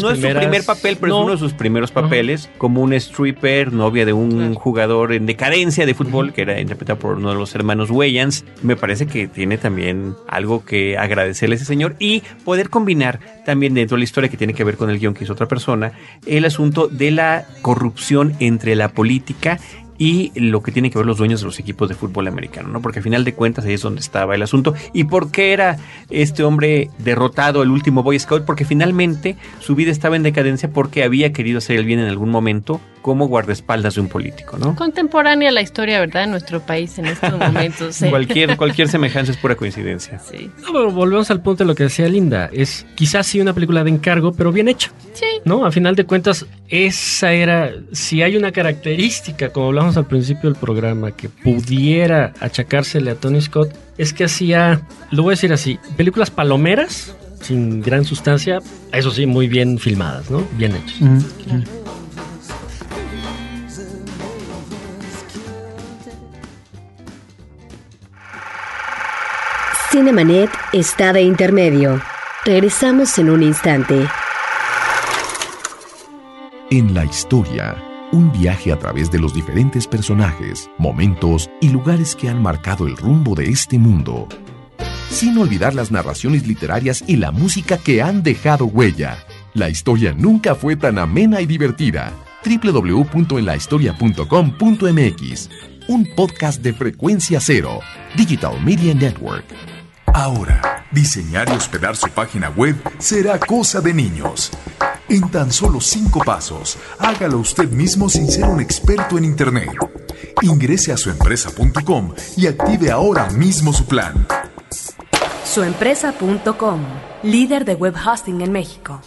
S1: su primer papel, pero es uno de sus primeros papeles, como un stripper, novia de un jugador en decadencia de fútbol, que era interpretado por uno de los hermanos Wayans. Me parece que tiene también algo que agradecerle a ese señor y poder combinar también dentro de la historia que tiene que ver con el guion que hizo otra persona, el asunto de la corrupción entre la política y lo que tiene que ver los dueños de los equipos de fútbol americano, ¿no? Porque al final de cuentas ahí es donde estaba el asunto. ¿Y por qué era este hombre derrotado, el último Boy Scout? Porque finalmente su vida estaba en decadencia porque había querido hacer el bien en algún momento como guardaespaldas de un político, ¿no?
S4: Contemporánea la historia, ¿verdad? En nuestro país en estos momentos.
S1: cualquier, cualquier semejanza es pura coincidencia.
S5: Sí. No, volvemos al punto de lo que decía Linda. Es quizás sí una película de encargo, pero bien hecha.
S4: Sí.
S5: ¿No? A final de cuentas, esa era, si hay una característica, como hablamos al principio del programa, que pudiera achacársele a Tony Scott, es que hacía, lo voy a decir así, películas palomeras, sin gran sustancia, eso sí, muy bien filmadas, ¿no? Bien hechas.
S2: Cinemanet está de intermedio. Regresamos en un instante.
S6: En la historia, un viaje a través de los diferentes personajes, momentos y lugares que han marcado el rumbo de este mundo. Sin olvidar las narraciones literarias y la música que han dejado huella. La historia nunca fue tan amena y divertida. www.enlahistoria.com.mx Un podcast de frecuencia cero. Digital Media Network.
S7: Ahora, diseñar y hospedar su página web será cosa de niños. En tan solo cinco pasos, hágalo usted mismo sin ser un experto en Internet. Ingrese a suempresa.com y active ahora mismo su plan.
S2: Suempresa.com, líder de web hosting en México.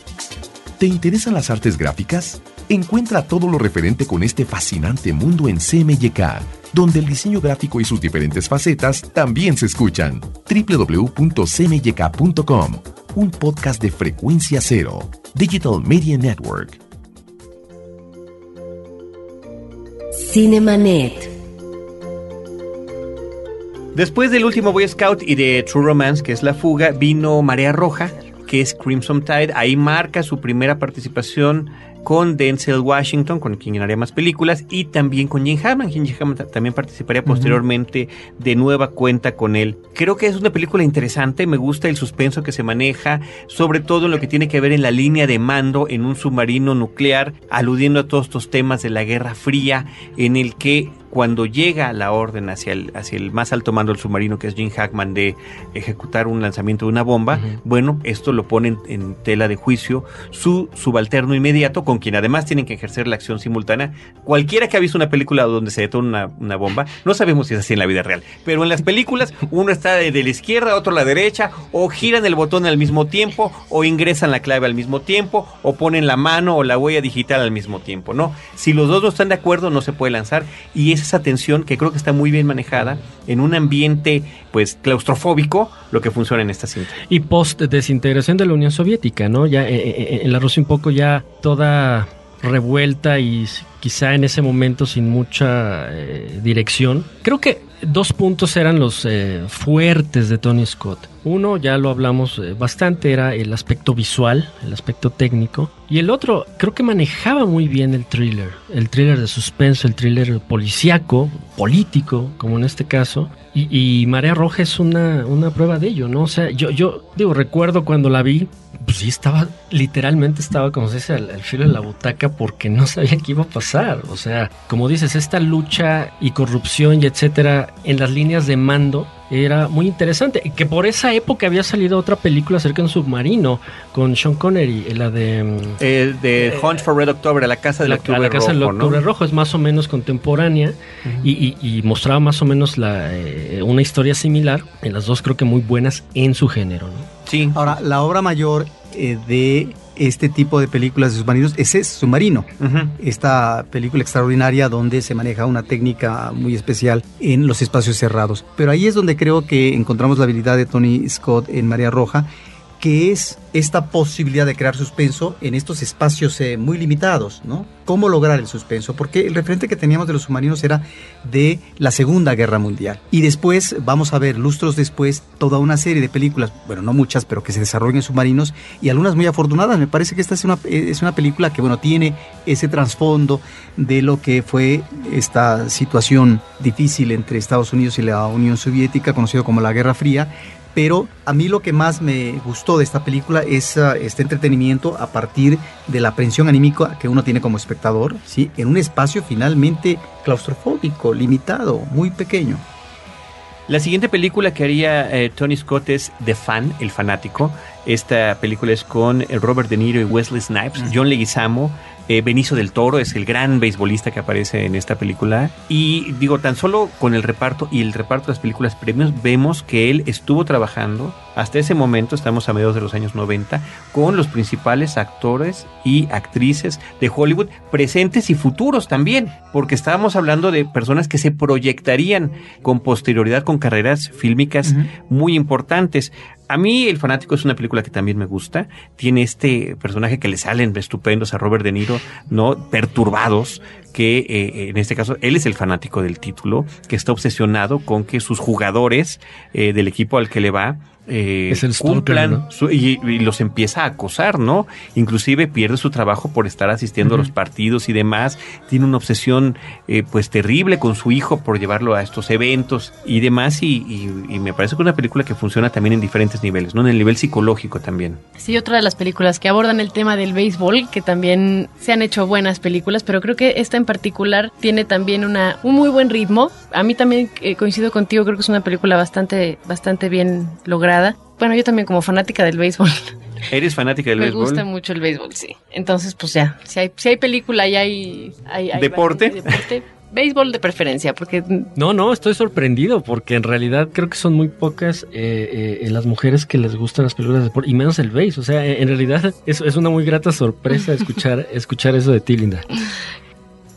S6: ¿Te interesan las artes gráficas? Encuentra todo lo referente con este fascinante mundo en CMYK donde el diseño gráfico y sus diferentes facetas también se escuchan. www.cmyk.com, un podcast de frecuencia cero, Digital Media Network.
S2: Cinemanet.
S1: Después del último Boy Scout y de True Romance, que es La Fuga, vino Marea Roja, que es Crimson Tide. Ahí marca su primera participación con Denzel Washington, con quien haría más películas, y también con Jim Hammond. Jim Hammond también participaría posteriormente de nueva cuenta con él. Creo que es una película interesante, me gusta el suspenso que se maneja, sobre todo en lo que tiene que ver en la línea de mando en un submarino nuclear, aludiendo a todos estos temas de la Guerra Fría, en el que cuando llega la orden hacia el, hacia el más alto mando del submarino, que es Jim Hackman, de ejecutar un lanzamiento de una bomba, bueno, esto lo pone en, tela de juicio su subalterno inmediato, con quien además tienen que ejercer la acción simultánea. Cualquiera que ha visto una película donde se detona una, bomba, no sabemos si es así en la vida real, pero en las películas uno está de, la izquierda, otro a la derecha, o giran el botón al mismo tiempo, o ingresan la clave al mismo tiempo, o ponen la mano o la huella digital al mismo tiempo, ¿no? Si los dos no están de acuerdo, no se puede lanzar, y es esa tensión que creo que está muy bien manejada en un ambiente pues claustrofóbico lo que funciona en esta cinta.
S5: Y post desintegración de la Unión Soviética, ¿no? Ya eh, eh, eh, en la Rusia un poco ya toda revuelta y quizá en ese momento sin mucha dirección. Creo que dos puntos eran los eh, fuertes de Tony Scott. Uno, ya lo hablamos eh, bastante, era el aspecto visual, el aspecto técnico. Y el otro, creo que manejaba muy bien el thriller, el thriller de suspenso, el thriller policíaco, político, como en este caso. Y, Marea Roja es una, una, prueba de ello, ¿no? O sea, yo, yo digo, recuerdo cuando la vi, pues sí, estaba, literalmente estaba, como se dice, al, al, filo de la butaca porque no sabía qué iba a pasar. O sea, como dices, esta lucha y corrupción y etcétera en las líneas de mando era muy interesante. Que por esa época había salido otra película acerca de un submarino con Sean Connery, la de. Mm,
S1: eh, de eh, Hunt for Red October, La Casa del Octubre
S5: Rojo. La Casa del Octubre Rojo es más o menos contemporánea y, mostraba más o menos la, eh, una historia similar. En las dos creo que muy buenas en su género. ¿no?
S3: Sí. Ahora, la obra mayor de este tipo de películas de submarinos, ese es Submarino, esta película extraordinaria donde se maneja una técnica muy especial en los espacios cerrados. Pero ahí es donde creo que encontramos la habilidad de Tony Scott en María Roja, que es esta posibilidad de crear suspenso en estos espacios eh, muy limitados, ¿no? ¿Cómo lograr el suspenso? Porque el referente que teníamos de los submarinos era de la Segunda Guerra Mundial. Y después vamos a ver, lustros después, toda una serie de películas, bueno, no muchas, pero que se desarrollan en submarinos y algunas muy afortunadas. Me parece que esta es una, es una película que, bueno, tiene ese trasfondo de lo que fue esta situación difícil entre Estados Unidos y la Unión Soviética, conocido como la Guerra Fría, pero a mí lo que más me gustó de esta película es uh, este entretenimiento a partir de la aprensión anímica que uno tiene como espectador, ¿sí? en un espacio finalmente claustrofóbico, limitado, muy pequeño.
S1: La siguiente película que haría eh, Tony Scott es The Fan, El Fanático. Esta película es con eh, Robert De Niro y Wesley Snipes, John Leguizamo, eh, Benicio del Toro es el gran beisbolista que aparece en esta película. Y digo, tan solo con el reparto y el reparto de las películas premios, vemos que él estuvo trabajando hasta ese momento, estamos a mediados de los años 90, con los principales actores y actrices de Hollywood, presentes y futuros también, porque estábamos hablando de personas que se proyectarían con posterioridad con carreras fílmicas muy importantes. A mí El Fanático es una película que también me gusta. Tiene este personaje que le salen estupendos a Robert De Niro, ¿no? Perturbados, que eh, en este caso él es el fanático del título, que está obsesionado con que sus jugadores eh, del equipo al que le va eh,
S5: Es el
S1: cumplan
S5: stalker, ¿no?
S1: su- y, y los empieza a acosar, ¿no? Inclusive pierde su trabajo por estar asistiendo a los partidos y demás. Tiene una obsesión eh, pues terrible con su hijo por llevarlo a estos eventos y demás. Y, y- y me parece que es una película que funciona también en diferentes niveles, ¿no? En el nivel psicológico también.
S4: Sí, otra de las películas que abordan el tema del béisbol, que también se han hecho buenas películas, pero creo que esta en particular tiene también una, un muy buen ritmo. A mí también eh, coincido contigo, creo que es una película bastante, bastante bien lograda. Bueno, yo también como fanática del béisbol,
S1: ¿Eres fanática del
S4: me
S1: béisbol?
S4: gusta mucho el béisbol, sí. Entonces, pues ya, si hay, si hay película y hay, hay- hay-
S1: ¿Deporte?
S4: béisbol de preferencia, porque
S5: No, no, estoy sorprendido porque en realidad creo que son muy pocas eh, eh, las mujeres que les gustan las películas de deporte y menos el base. O sea, en en realidad es, es una muy grata sorpresa escuchar, escuchar eso de ti, Linda.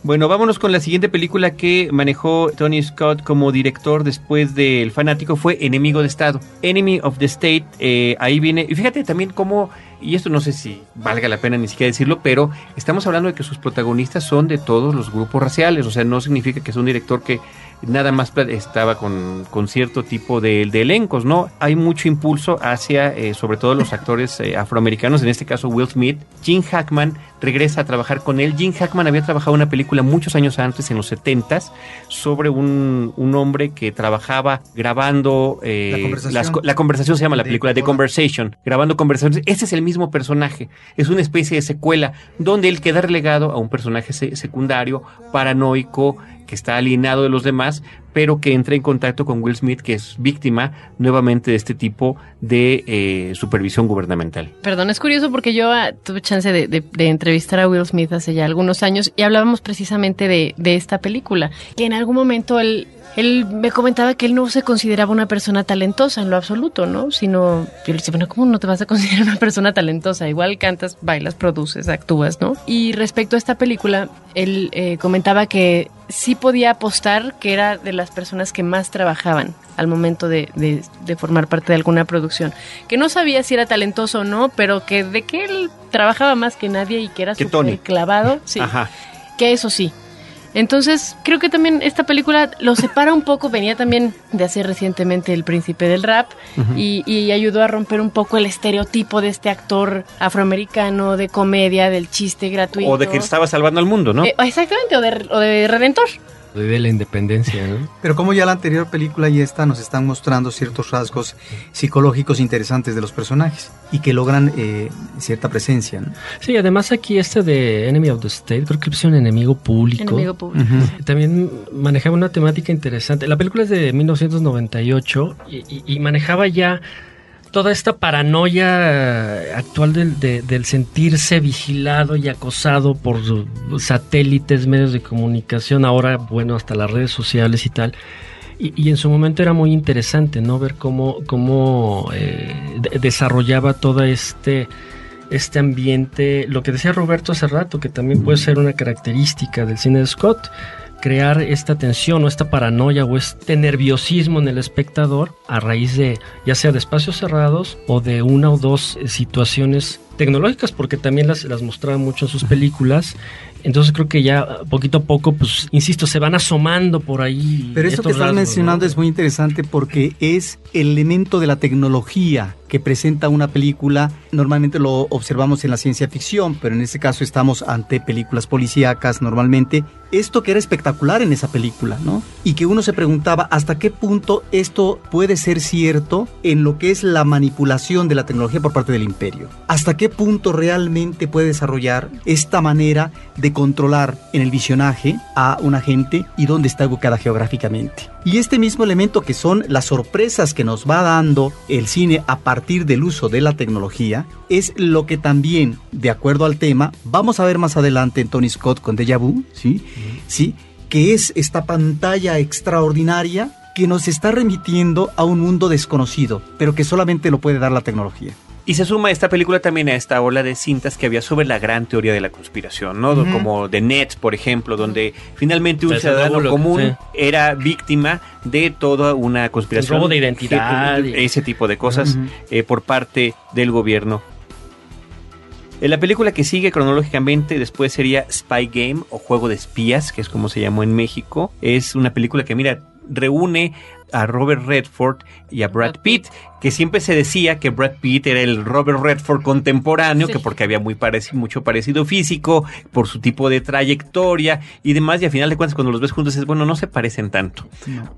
S1: Bueno, vámonos con la siguiente película que manejó Tony Scott como director después de El Fanático fue Enemigo de Estado. Enemy of the State, eh, ahí viene, y fíjate también cómo, y esto no sé si valga la pena ni siquiera decirlo, pero estamos hablando de que sus protagonistas son de todos los grupos raciales, o sea, no significa que es un director que nada más estaba con, con cierto tipo de, de elencos, ¿no? Hay mucho impulso hacia, eh, sobre todo los actores eh, afroamericanos, en este caso Will Smith. Jim Hackman regresa a trabajar con él. Jim Hackman había trabajado una película muchos años antes, en los 70s, sobre un, un hombre que trabajaba grabando... eh,
S3: La conversación.
S1: las co- la conversación se llama la película, The. Conversation, grabando conversaciones. Es el mismo personaje. Es una especie de secuela donde él queda relegado a un personaje se- secundario, paranoico, que está alienado de los demás, pero que entra en contacto con Will Smith, que es víctima nuevamente de este tipo de eh, supervisión gubernamental.
S4: Perdón, es curioso porque yo ah, tuve chance de, entrevistar a Will Smith hace ya algunos años y hablábamos precisamente de, de esta película. Que en algún momento él, él me comentaba que él no se consideraba una persona talentosa en lo absoluto, ¿no? Sino, yo le decía, bueno, ¿cómo no te vas a considerar una persona talentosa? Igual cantas, bailas, produces, actúas, ¿no? Y respecto a esta película, él eh, comentaba que sí podía apostar que era de las personas que más trabajaban al momento de, de- de formar parte de alguna producción. Que no sabía si era talentoso o no, pero que de que él trabajaba más que nadie y que era súper clavado, sí,
S1: Ajá.
S4: que eso sí. Entonces, creo que también esta película lo separa un poco, venía también de hacer recientemente El Príncipe del Rap y, y ayudó a romper un poco el estereotipo de este actor afroamericano de comedia, del chiste gratuito.
S1: O de que estaba salvando al mundo, ¿no?
S4: Eh, exactamente, o de, o de Redentor.
S5: De la independencia, ¿no?
S3: Pero como ya la anterior película y esta nos están mostrando ciertos rasgos psicológicos interesantes de los personajes y que logran eh, cierta presencia. ¿no?
S5: Sí, además aquí este de Enemy of the State, creo que es un enemigo público.
S4: Enemigo público.
S5: También manejaba una temática interesante. La película es de 1998 y, y- y manejaba ya toda esta paranoia actual del, de- del sentirse vigilado y acosado por satélites, medios de comunicación, ahora, bueno, hasta las redes sociales y tal. Y, en su momento era muy interesante, ¿no? Ver cómo, eh, de- desarrollaba todo este, este ambiente, lo que decía Roberto hace rato, que también puede ser una característica del cine de Scott, crear esta tensión o esta paranoia o este nerviosismo en el espectador a raíz de ya sea de espacios cerrados o de una o dos situaciones tecnológicas porque también las, las mostraba mucho en sus películas entonces creo que ya poquito a poco, pues, insisto, se van asomando por ahí.
S3: Pero eso que estás mencionando es muy interesante porque es el elemento de la tecnología que presenta una película. Normalmente lo observamos en la ciencia ficción, pero en este caso estamos ante películas policíacas normalmente. Esto que era espectacular en esa película, ¿no? Y que uno se preguntaba hasta qué punto esto puede ser cierto en lo que es la manipulación de la tecnología por parte del imperio. Hasta qué punto realmente puede desarrollar esta manera de controlar en el visionaje a un agente y dónde está ubicada geográficamente. Y este mismo elemento que son las sorpresas que nos va dando el cine a partir del uso de la tecnología es lo que también, de acuerdo al tema, vamos a ver más adelante en Tony Scott con Deja Vu, ¿sí? ¿sí? Que es esta pantalla extraordinaria que nos está remitiendo a un mundo desconocido, pero que solamente lo puede dar la tecnología.
S1: Y se suma esta película también a esta ola de cintas que había sobre la gran teoría de la conspiración, ¿no? Como The Net, por ejemplo, donde finalmente un ciudadano común era víctima de toda una conspiración.
S5: robo de identidad.
S1: ese tipo de cosas eh, por parte del gobierno. En la película que sigue cronológicamente después sería Spy Game o Juego de Espías, que es como se llamó en México. Es una película que, mira, reúne a Robert Redford y a Brad Pitt, que siempre se decía que Brad Pitt era el Robert Redford contemporáneo, que porque había muy mucho parecido físico, por su tipo de trayectoria y demás, y al final de cuentas cuando los ves juntos es bueno, no se parecen tanto.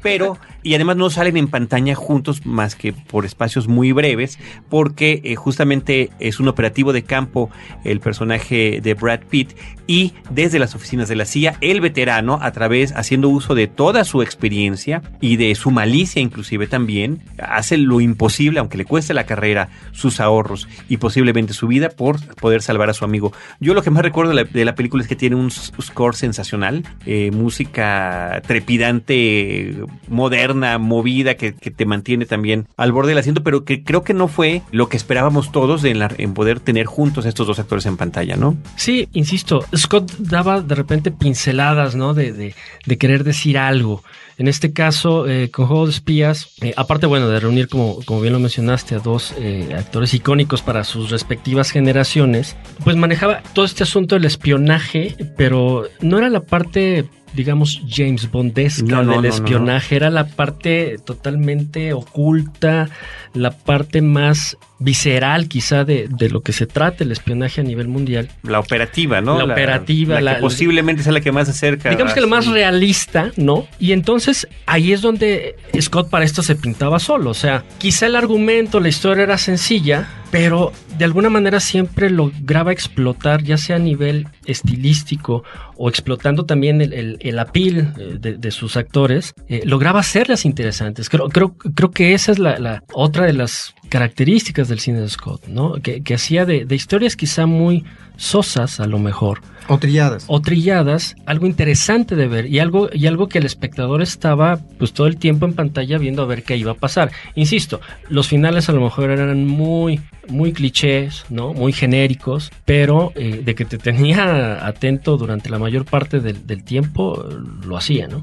S1: Pero, y además no salen en pantalla juntos más que por espacios muy breves, porque eh, justamente es un operativo de campo el personaje de Brad Pitt, y desde las oficinas de la CIA, el veterano, a través, haciendo uso de toda su experiencia y de su malicia inclusive también, hace lo imposible, aunque le cueste la carrera, sus ahorros y posiblemente su vida por poder salvar a su amigo. Yo lo que más recuerdo de la, película es que tiene un score sensacional, eh, música trepidante, moderna, movida, que, te mantiene también al borde del asiento, pero que creo que no fue lo que esperábamos todos en, en poder tener juntos a estos dos actores en pantalla, ¿no?
S5: Sí, insisto, Scott daba de repente pinceladas, ¿no? De, de, de querer decir algo. En este caso, eh, con Juego de Espías, eh, aparte, bueno, de reunir, como, como bien lo mencionaste, a dos eh, actores icónicos para sus respectivas generaciones, pues manejaba todo este asunto del espionaje, pero no era la parte digamos, James Bondesca del espionaje, era la parte totalmente oculta, la parte más visceral quizá de, lo que se trata el espionaje a nivel mundial.
S1: La operativa, ¿no?
S5: La, operativa.
S1: La, que posiblemente sea la que más se acerca.
S5: Digamos que la más realista, ¿no? Y entonces ahí es donde Scott para esto se pintaba solo. O sea, quizá el argumento, la historia era sencilla, pero de alguna manera siempre lograba explotar, ya sea a nivel estilístico o explotando también el, el, apil eh, de, sus actores, eh, lograba hacerlas interesantes. Creo, creo, creo que esa es la, otra de las características del cine de Scott, ¿no? Que, hacía de, de historias quizá muy sosas a lo mejor,
S3: o trilladas.
S5: O trilladas, algo interesante de ver y algo, y algo que el espectador estaba pues todo el tiempo en pantalla viendo a ver qué iba a pasar. Insisto, los finales a lo mejor eran muy, muy clichés, ¿no? Muy genéricos, pero eh, de que te tenía atento durante la mayor parte del, tiempo, lo hacía, ¿no?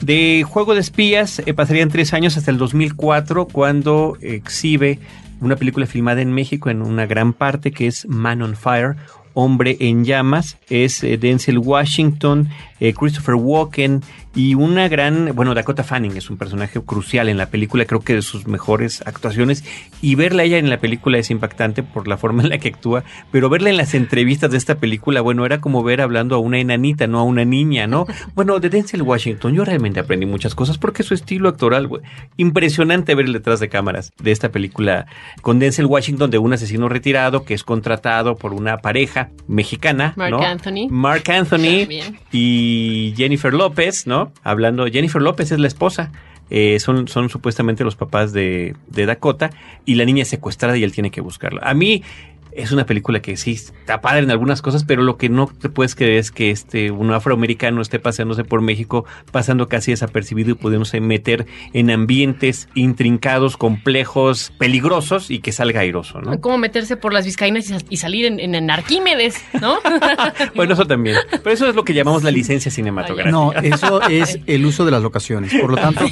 S1: De Juego de Espías eh, pasarían tres años hasta el 2004 cuando exhibe una película filmada en México en una gran parte que es Man on Fire, Hombre en Llamas, es eh, Denzel Washington, eh, Christopher Walken y una gran, bueno, Dakota Fanning es un personaje crucial en la película, creo que de sus mejores actuaciones. Y verla ella en la película es impactante por la forma en la que actúa, pero verla en las entrevistas de esta película, bueno, era como ver hablando a una enanita, no a una niña, ¿no? Bueno, de Denzel Washington, yo realmente aprendí muchas cosas porque su estilo actoral, impresionante ver detrás de cámaras de esta película con Denzel Washington de un asesino retirado que es contratado por una pareja mexicana,
S4: Mark Anthony.
S1: Mark Anthony y Jennifer López, ¿no? Hablando, Jennifer López es la esposa. Eh, son, son supuestamente los papás de, de, Dakota y la niña es secuestrada y él tiene que buscarla. A mí es una película que sí está padre en algunas cosas, pero lo que no te puedes creer es que este un afroamericano esté paseándose por México, pasando casi desapercibido y pudiéndose meter en ambientes intrincados, complejos, peligrosos y que salga airoso, ¿no?
S4: Como meterse por las vizcaínas y, salir en, en, Arquímedes, ¿no?
S1: bueno, eso también. Pero eso es lo que llamamos la licencia cinematográfica.
S3: No, eso es el uso de las locaciones. Por lo tanto,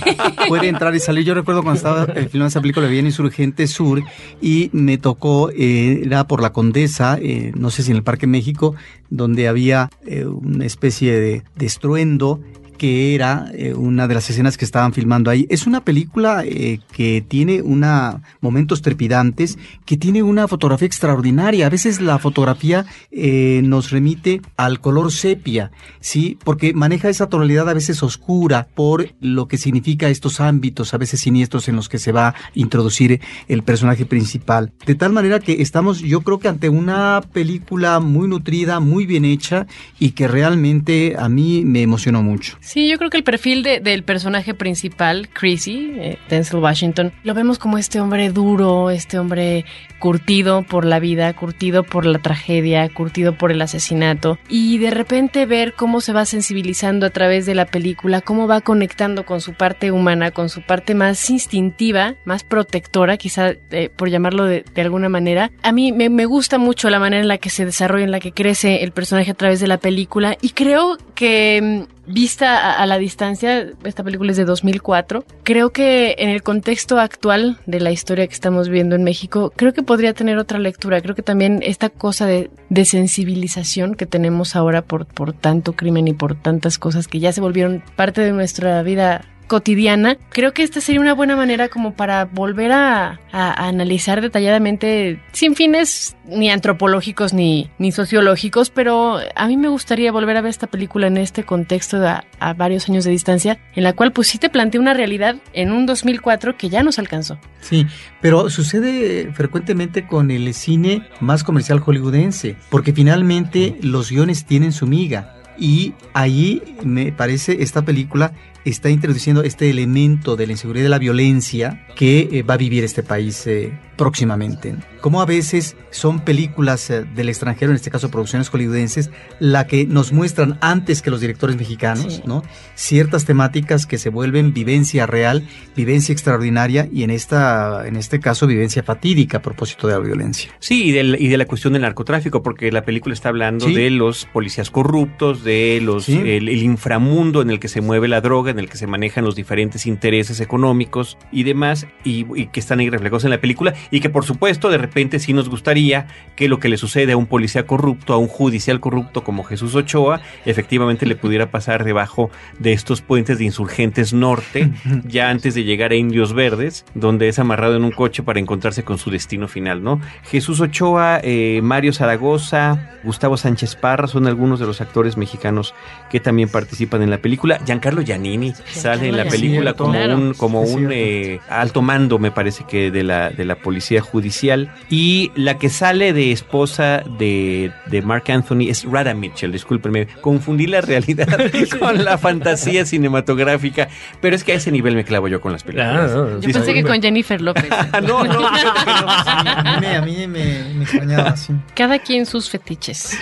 S3: puede entrar y salir. Yo recuerdo cuando estaba filmando esa película, bien Insurgente Sur y me tocó, eh, era por la Condesa, eh, no sé si en el Parque México, donde había una especie de, de estruendo que era eh, una de las escenas que estaban filmando ahí. Es una película eh, que tiene una momentos trepidantes, que tiene una fotografía extraordinaria. A veces la fotografía eh, nos remite al color sepia, sí, porque maneja esa tonalidad a veces oscura por lo que significa estos ámbitos, a veces siniestros en los que se va a introducir el personaje principal. De tal manera que estamos, yo creo que ante una película muy nutrida, muy bien hecha y que realmente a mí me emocionó mucho.
S4: Sí, yo creo que el perfil del personaje principal, Chrissy, eh, Denzel Washington, lo vemos como este hombre duro, este hombre curtido por la vida, curtido por la tragedia, curtido por el asesinato. Y de repente ver cómo se va sensibilizando a través de la película, cómo va conectando con su parte humana, con su parte más instintiva, más protectora, quizá eh, por llamarlo de, alguna manera. A mí me, gusta mucho la manera en la que se desarrolla, en la que crece el personaje a través de la película. Y creo que mm, vista a, la distancia, esta película es de 2004, creo que en el contexto actual de la historia que estamos viendo en México, creo que podría tener otra lectura. Creo que también esta cosa de, de sensibilización que tenemos ahora por, por tanto crimen y por tantas cosas que ya se volvieron parte de nuestra vida cotidiana, creo que esta sería una buena manera como para volver a, analizar detalladamente, sin fines ni antropológicos ni, sociológicos, pero a mí me gustaría volver a ver esta película en este contexto de a, varios años de distancia, en la cual pues sí te plantea una realidad en un 2004 que ya nos alcanzó.
S3: Sí, pero sucede frecuentemente con el cine más comercial hollywoodense, porque finalmente los guiones tienen su miga. Y ahí me parece esta película está introduciendo este elemento de la inseguridad y de la violencia que eh, va a vivir este país eh, próximamente. Como a veces son películas eh, del extranjero, en este caso producciones hollywoodenses, la que nos muestran antes que los directores mexicanos, ¿no? Ciertas temáticas que se vuelven vivencia real, vivencia extraordinaria y en esta, en este caso vivencia fatídica a propósito de la violencia.
S1: Sí, y de, y de la cuestión del narcotráfico, porque la película está hablando de los policías corruptos, de los el inframundo en el que se mueve la droga en el que se manejan los diferentes intereses económicos y demás, y, que están ahí reflejados en la película, y que por supuesto de repente sí nos gustaría que lo que le sucede a un policía corrupto, a un judicial corrupto como Jesús Ochoa, efectivamente le pudiera pasar debajo de estos puentes de insurgentes norte, ya antes de llegar a Indios Verdes, donde es amarrado en un coche para encontrarse con su destino final, ¿no? Jesús Ochoa, eh, Mario Zaragoza, Gustavo Sánchez Parra son algunos de los actores mexicanos que también participan en la película. Giancarlo Giannini sale en la película como un, como un eh, alto mando, me parece que de la, de la policía judicial. Y la que sale de esposa de, de Mark Anthony es Rada Mitchell, discúlpenme, confundí la realidad con la fantasía cinematográfica, pero es que a ese nivel me clavo yo con las películas.
S4: Ah, yo pensé que con Jennifer López.
S1: no, no,
S3: a mí, me, me extrañaba así.
S4: Cada quien sus fetiches.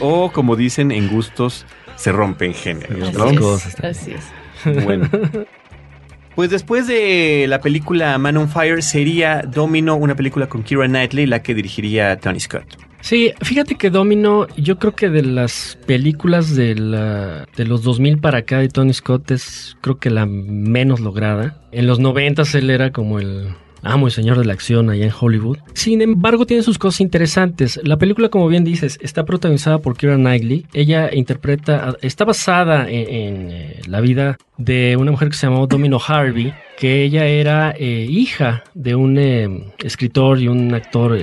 S1: o como dicen en gustos se rompen géneros, ¿no?
S4: Así es.
S1: Bueno. Pues después de la película Man on Fire sería Domino, una película con Kira Knightley, la que dirigiría Tony Scott.
S5: Sí, fíjate que Domino, yo creo que de las películas de, la, de los 2000 para acá de Tony Scott es creo que la menos lograda. En los 90 él era como el amo y señor de la acción allá en Hollywood. Sin embargo, tiene sus cosas interesantes. La película, como bien dices, está protagonizada por Kira Knightley. Ella interpreta, está basada en, eh, la vida de una mujer que se llamó Domino Harvey, que ella era eh, hija de un eh, escritor y un actor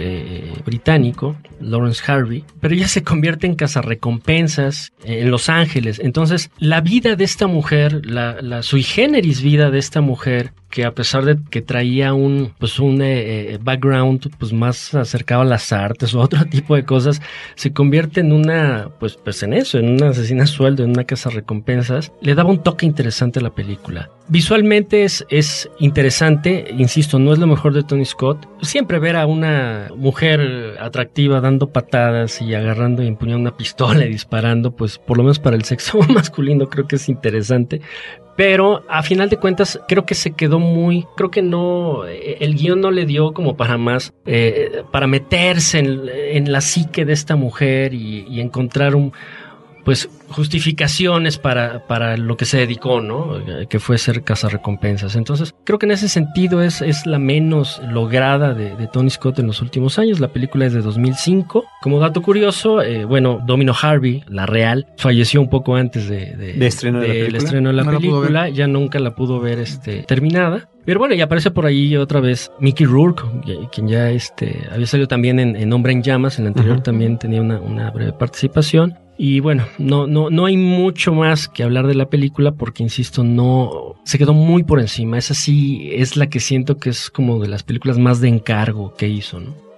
S5: británico, Lawrence Harvey, pero ella se convierte en cazarrecompensas en Los Ángeles. Entonces, la vida de esta mujer, la, la sui generis vida de esta mujer, que a pesar de que traía un pues un eh, eh, background pues más acercado a las artes o otro tipo de cosas se convierte en una pues pues en eso en una asesina sueldo en una casa recompensas le daba un toque interesante la película visualmente es, es interesante, insisto, no es lo mejor de Tony Scott. Siempre ver a una mujer atractiva dando patadas y agarrando y empuñando una pistola y disparando, pues por lo menos para el sexo masculino creo que es interesante. Pero a final de cuentas creo que se quedó muy, creo que no, eh, el guion no le dio como para más, eh, para meterse en, la psique de esta mujer y encontrar un, pues justificaciones para, para lo que se dedicó, ¿no? Que fue ser cazarrecompensas. Entonces, creo que en ese sentido es, es la menos lograda de, Tony Scott en los últimos años. La película es de 2005. Como dato curioso, eh, bueno, Domino Harvey, la real, falleció un poco antes de,
S1: de, estreno de la película.
S5: estreno de la película. ya nunca la pudo ver este, terminada. Pero bueno, y aparece por ahí otra vez Mickey Rourke, quien ya este, había salido también en, en Hombre en Llamas, en el anterior también tenía una, una breve participación. Y bueno, no, no, no hay mucho más que hablar de la película porque, insisto, no se quedó muy por encima. Esa sí es la que siento que es como de las películas más de encargo que hizo, ¿no?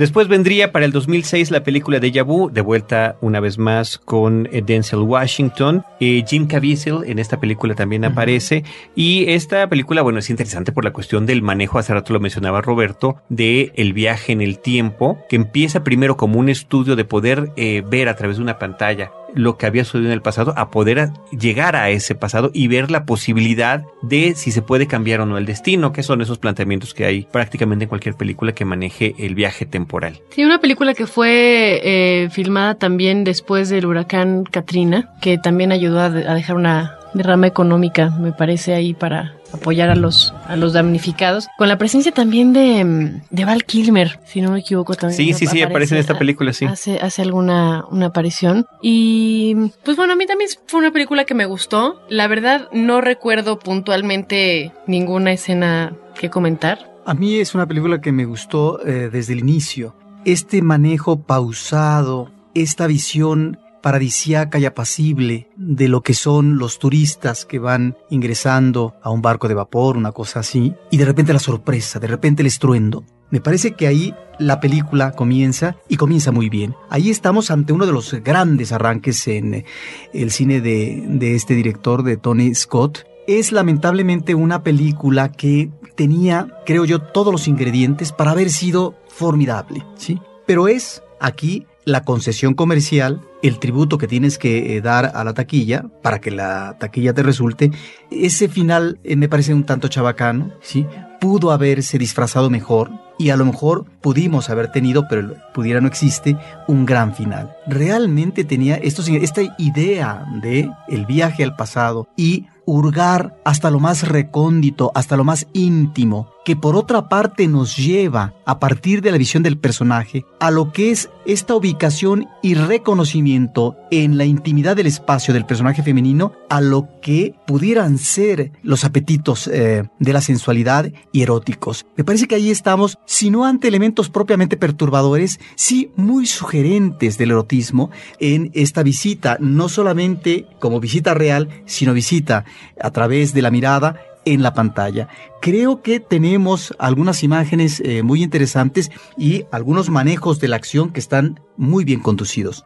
S1: Después vendría para el 2006 la película de Vu, de vuelta una vez más con eh, Denzel Washington. Eh, Jim Caviezel en esta película también aparece. Y esta película, bueno, es interesante por la cuestión del manejo, hace rato lo mencionaba Roberto, de el viaje en el tiempo, que empieza primero como un estudio de poder eh, ver a través de una pantalla lo que había sucedido en el pasado, a poder llegar a ese pasado y ver la posibilidad de si se puede cambiar o no el destino, que son esos planteamientos que hay prácticamente en cualquier película que maneje el viaje temporal.
S4: Sí, una película que fue eh, filmada también después del huracán Katrina, que también ayudó a dejar una derrama económica, me parece, ahí para apoyar a los, a los damnificados. Con la presencia también de, de Val Kilmer, si no me equivoco también.
S1: Sí, sí, sí, aparece en esta película, sí.
S4: Hace, hace alguna una aparición. Y pues bueno, a mí también fue una película que me gustó. La verdad, no recuerdo puntualmente ninguna escena que comentar.
S3: A mí es una película que me gustó eh, desde el inicio. Este manejo pausado, esta visión paradisiaca y apacible de lo que son los turistas que van ingresando a un barco de vapor, una cosa así, y de repente la sorpresa, de repente el estruendo. Me parece que ahí la película comienza y comienza muy bien. Ahí estamos ante uno de los grandes arranques en eh, el cine de, de este director, de Tony Scott. Es lamentablemente una película que tenía, creo yo, todos los ingredientes para haber sido formidable, ¿sí? Pero es aquí la concesión comercial, el tributo que tienes que eh, dar a la taquilla para que la taquilla te resulte, ese final eh, me parece un tanto chabacano, ¿sí? Pudo haberse disfrazado mejor y a lo mejor pudimos haber tenido, pero pudiera no existe, un gran final. Realmente tenía esto, esta idea de el viaje al pasado y hurgar hasta lo más recóndito, hasta lo más íntimo, que por otra parte nos lleva, a partir de la visión del personaje, a lo que es esta ubicación y reconocimiento en la intimidad del espacio del personaje femenino, a lo que pudieran ser los apetitos eh, de la sensualidad y eróticos. Me parece que ahí estamos, si no ante elementos propiamente perturbadores, sí muy sugerentes del erotismo en esta visita, no solamente como visita real, sino visita a través de la mirada en la pantalla. Creo que tenemos algunas imágenes eh, muy interesantes y algunos manejos de la acción que están muy bien conducidos.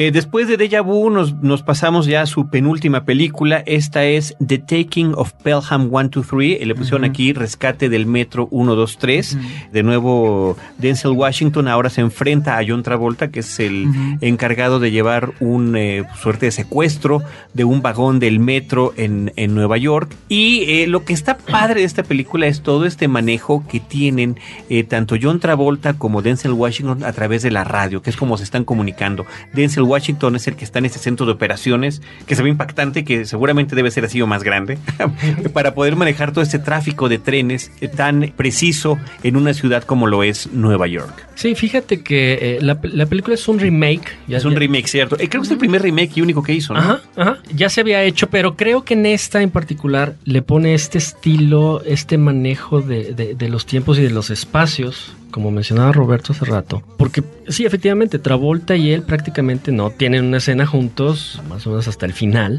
S1: Eh, después de Deja Vu nos, nos, pasamos ya a su penúltima película. Esta es The Taking of Pelham 123. Le pusieron aquí Rescate del Metro 123. De nuevo, Denzel Washington ahora se enfrenta a John Travolta, que es el encargado de llevar un eh, suerte de secuestro de un vagón del metro en, en Nueva York. Y eh, lo que está padre de esta película es todo este manejo que tienen tanto John Travolta como Denzel Washington a través de la radio, que es como se están comunicando. Denzel Washington es el que está en ese centro de operaciones, que se ve impactante, que seguramente debe ser así o más grande, para poder manejar todo este tráfico de trenes tan preciso en una ciudad como lo es Nueva York.
S5: Sí, fíjate que eh, la, película es un remake.
S1: Ya, es un remake, cierto. Eh, creo que es el primer remake y único que hizo, ¿no?
S5: Ajá, ajá. Ya se había hecho, pero creo que en esta en particular le pone este estilo, este manejo de, de los tiempos y de los espacios como mencionaba Roberto hace rato, porque sí, efectivamente, Travolta y él prácticamente no tienen una escena juntos, más o menos hasta el final,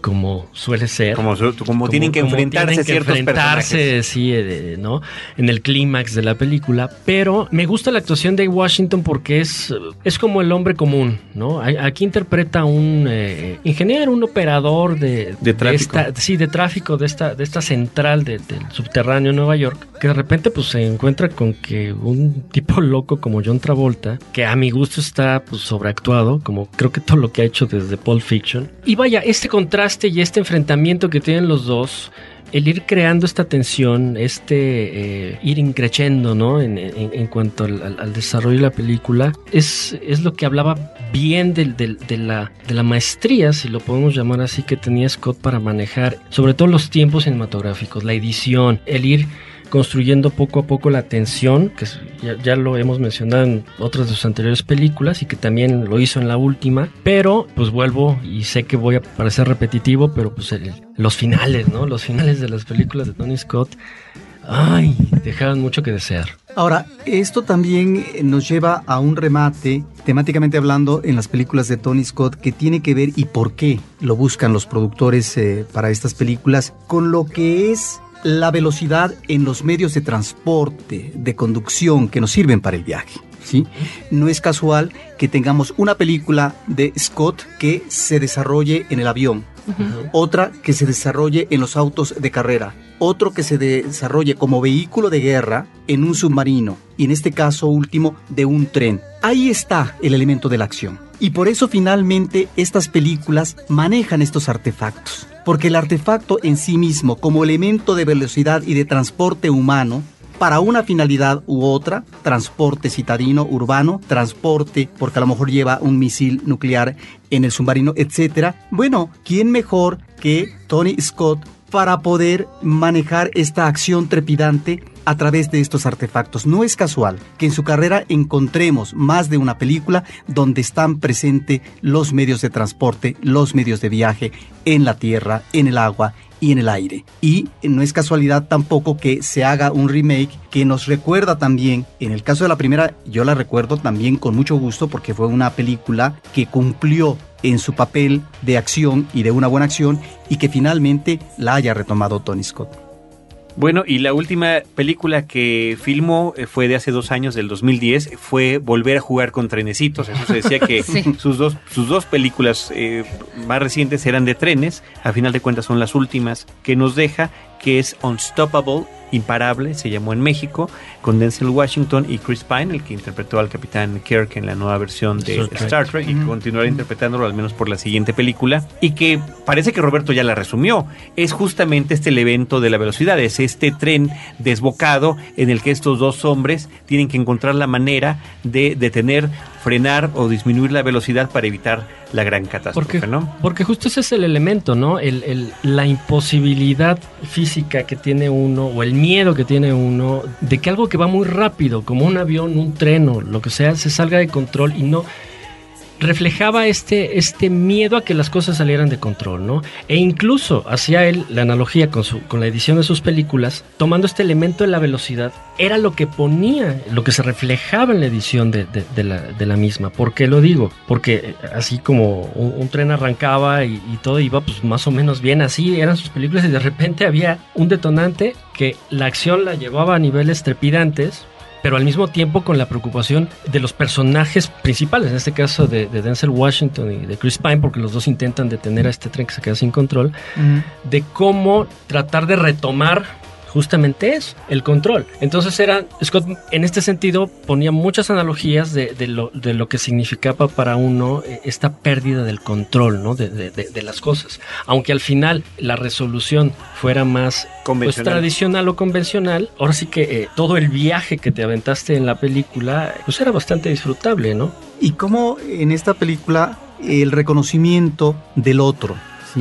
S5: como suele ser.
S1: Como, como, tienen que enfrentarse ciertos enfrentarse,
S5: sí, eh, ¿no? En el clímax de la película. Pero me gusta la actuación de Washington porque es, es como el hombre común, ¿no? Aquí interpreta un eh, ingeniero, un operador de,
S1: de tráfico.
S5: sí, de tráfico de esta, de esta central del subterráneo Nueva York, que de repente pues se encuentra con que un tipo loco como John Travolta, que a mi gusto está pues sobreactuado, como creo que todo lo que ha hecho desde Pulp Fiction. Y vaya, este contraste y este enfrentamiento que tienen los dos, el ir creando esta tensión, este eh, ir increciendo, ¿no? En, cuanto al, desarrollo de la película, es, es lo que hablaba bien de, la, de la maestría, si lo podemos llamar así, que tenía Scott para manejar, sobre todo los tiempos cinematográficos, la edición, el ir construyendo poco a poco la tensión, que ya, lo hemos mencionado en otras de sus anteriores películas y que también lo hizo en la última, pero pues vuelvo y sé que voy a parecer repetitivo, pero pues los finales, ¿no? Los finales de las películas de Tony Scott, ay, dejaban mucho que desear.
S3: Ahora, esto también nos lleva a un remate, temáticamente hablando, en las películas de Tony Scott, que tiene que ver y por qué lo buscan los productores eh, para estas películas, con lo que es la velocidad en los medios de transporte, de conducción que nos sirven para el viaje. ¿sí? No es casual que tengamos una película de Scott que se desarrolle en el avión, otra que se desarrolle en los autos de carrera, otro que se desarrolle como vehículo de guerra en un submarino y en este caso último de un tren. Ahí está el elemento de la acción. Y por eso finalmente estas películas manejan estos artefactos porque el artefacto en sí mismo, como elemento de velocidad y de transporte humano, para una finalidad u otra, transporte citadino, urbano, transporte porque a lo mejor lleva un misil nuclear en el submarino, etc. Bueno, ¿quién mejor que Tony Scott para poder manejar esta acción trepidante a través de estos artefactos. No es casual que en su carrera encontremos más de una película donde están presentes los medios de transporte, los medios de viaje en la tierra, en el agua y en el aire. Y no es casualidad tampoco que se haga un remake que nos recuerda también, en el caso de la primera, yo la recuerdo también con mucho gusto porque fue una película que cumplió en su papel de acción y de una buena acción y que finalmente la haya retomado Tony Scott.
S1: Bueno, y la última película que filmó eh, fue de hace dos años, del 2010, fue Volver a jugar con trenecitos. Eso se decía que sus, dos, sus dos películas eh, más recientes eran de trenes, a final de cuentas son las últimas que nos deja, que es Unstoppable Imparable, se llamó en México, con Denzel Washington y Chris Pine, el que interpretó al Capitán Kirk en la nueva versión de Star Trek, y continuará interpretándolo al menos por la siguiente película, y que parece que Roberto ya la resumió. Es justamente este el evento de la velocidad, es este tren desbocado en el que estos dos hombres tienen que encontrar la manera de detener, frenar o disminuir la velocidad para evitar la gran catástrofe,
S5: porque,
S1: ¿no?
S5: Porque justo ese es el elemento, ¿no? El, la imposibilidad física que tiene uno o el miedo que tiene uno de que algo que va muy rápido, como un avión, un tren o lo que sea, se salga de control y no reflejaba este, este miedo a que las cosas salieran de control, ¿no? E incluso hacía él la analogía con, su, con la edición de sus películas, tomando este elemento de la velocidad, era lo que ponía, lo que se reflejaba en la edición de, la, misma. ¿Por qué lo digo? Porque eh, así como un, tren arrancaba y, y, todo iba pues más o menos bien, así eran sus películas y de repente había un detonante que la acción la llevaba a niveles trepidantes, pero al mismo tiempo con la preocupación de los personajes principales, en este caso de, Denzel Washington y de Chris Pine, porque los dos intentan detener a este tren que se queda sin control, de cómo tratar de retomar justamente es el control. Entonces era, Scott en este sentido ponía muchas analogías de, lo, de lo, que significaba para uno eh, esta pérdida del control ¿no? de, de, las cosas. Aunque al final la resolución fuera más pues, tradicional o convencional, ahora sí que eh, todo el viaje que te aventaste en la película pues era bastante disfrutable, ¿no?
S3: Y cómo en esta película el reconocimiento del otro,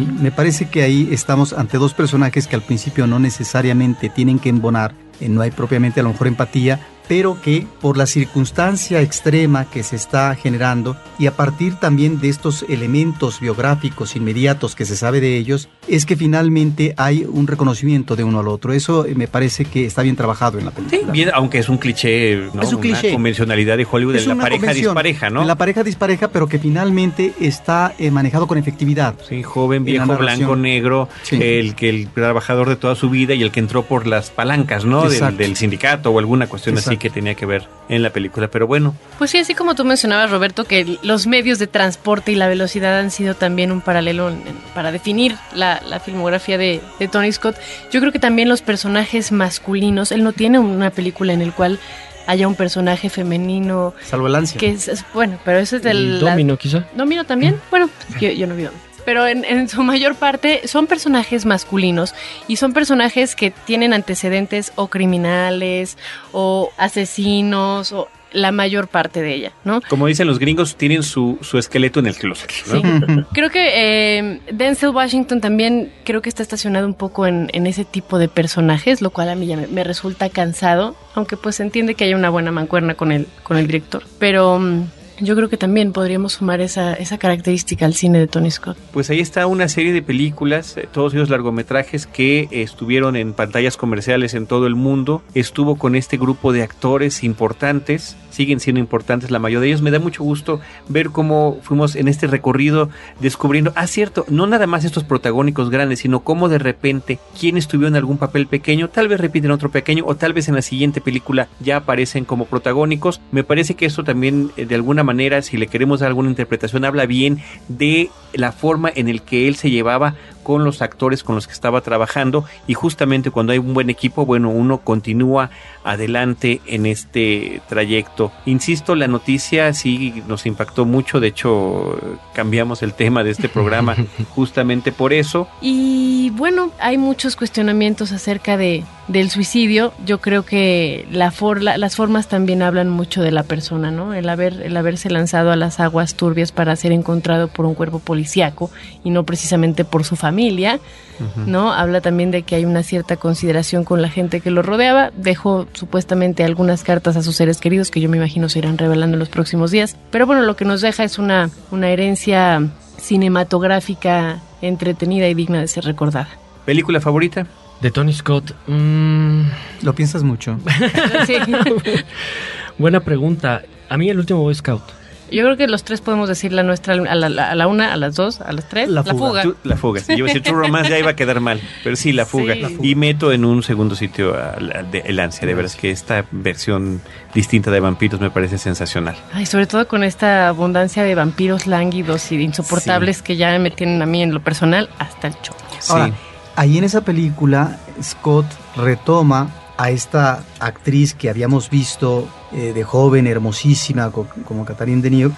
S3: me parece que ahí estamos ante dos personajes que al principio no necesariamente tienen que embonar, eh, no hay propiamente a lo mejor empatía, pero que por la circunstancia extrema que se está generando y a partir también de estos elementos biográficos inmediatos que se sabe de ellos, es que finalmente hay un reconocimiento de uno al otro. Eso eh, me parece que está bien trabajado en la película.
S1: Sí, bien, aunque es un cliché, ¿no?
S3: Es un cliché.
S1: Una convencionalidad de Hollywood
S3: Es
S1: de la pareja dispareja, ¿no?
S3: La pareja dispareja, pero que finalmente está eh, manejado con efectividad.
S1: Sí, joven, viejo, blanco, negro,
S3: Sí.
S1: el que el trabajador de toda su vida y el que entró por las palancas, ¿no? Del,
S3: Exacto.
S1: del sindicato o alguna cuestión así Que tenía que ver en la película. Pero bueno,
S4: Pues sí, así como tú mencionabas, Roberto, que los medios de transporte y la velocidad han sido también un paralelo en- en- para definir la, la filmografía de, de Tony Scott. Yo creo que también los personajes masculinos, él no tiene una película en el cual haya un personaje femenino
S3: Salvo el ansia.
S4: que es, es- bueno, pero ese es
S5: El
S4: del... la-
S5: Domino, quizá.
S4: ¿Domino también? Bueno, yo, yo no vi Domino. Pero en, en su mayor parte son personajes masculinos y son personajes que tienen antecedentes o criminales o asesinos o la mayor parte de ella, ¿no?
S1: como dicen los gringos, tienen su, su esqueleto en el closet, ¿no?
S4: Sí. Creo que eh, Denzel Washington también creo que está estacionado un poco en, en ese tipo de personajes, lo cual a mí ya me, me resulta cansado, aunque pues se entiende que haya una buena mancuerna con el, con el director. Pero mm, yo creo que también podríamos sumar esa, característica al cine de Tony Scott.
S1: Pues ahí está una serie de películas, eh, todos ellos largometrajes que estuvieron en pantallas comerciales en todo el mundo. Estuvo con este grupo de actores importantes, siguen siendo importantes la mayoría de ellos. Me da mucho gusto ver cómo fuimos en este recorrido descubriendo, ah, cierto, no nada más estos protagónicos grandes, sino cómo de repente quienes tuvieron algún papel pequeño, tal vez repiten otro pequeño o tal vez en la siguiente película ya aparecen como protagónicos. Me parece que esto también eh, de alguna manera, si le queremos dar alguna interpretación, habla bien de la forma en el que él se llevaba con los actores con los que estaba trabajando y justamente cuando hay un buen equipo, bueno, uno continúa adelante en este trayecto. Insisto, la noticia sí nos impactó mucho, de hecho cambiamos el tema de este programa justamente por eso.
S4: Y bueno, hay muchos cuestionamientos acerca de, del suicidio. Yo creo que la for- la- las formas también hablan mucho de la persona, ¿no? El, haber, el haberse lanzado a las aguas turbias para ser encontrado por un cuerpo policíaco y no precisamente por su familia, ¿no? Habla también de que hay una cierta consideración con la gente que lo rodeaba. Dejó supuestamente algunas cartas a sus seres queridos que yo me imagino se irán revelando en los próximos días. Pero bueno, lo que nos deja es una, una herencia cinematográfica entretenida y digna de ser recordada.
S1: ¿Película favorita?
S5: De Tony Scott. mm,
S3: Lo piensas mucho.
S5: Buena pregunta. A mí el último Boy Scout.
S4: Yo creo que los tres podemos decir la nuestra a la, a la una, a las dos, a las tres.
S3: La fuga.
S1: Tú- la fuga. Si yo iba a decir Romance ya iba a quedar mal, pero sí, la fuga.
S4: Sí. La
S1: Y meto en un segundo sitio a la- de- el ansia. De veras que esta versión distinta de vampiros me parece sensacional.
S4: Ay, sobre todo con esta abundancia de vampiros lánguidos y de insoportables que ya me tienen a mí en lo personal hasta el choco.
S3: Ahora,
S1: Sí.
S3: ahí en esa película, Scott retoma a esta actriz que habíamos visto eh, de joven, hermosísima, co- como Catherine Deneuve,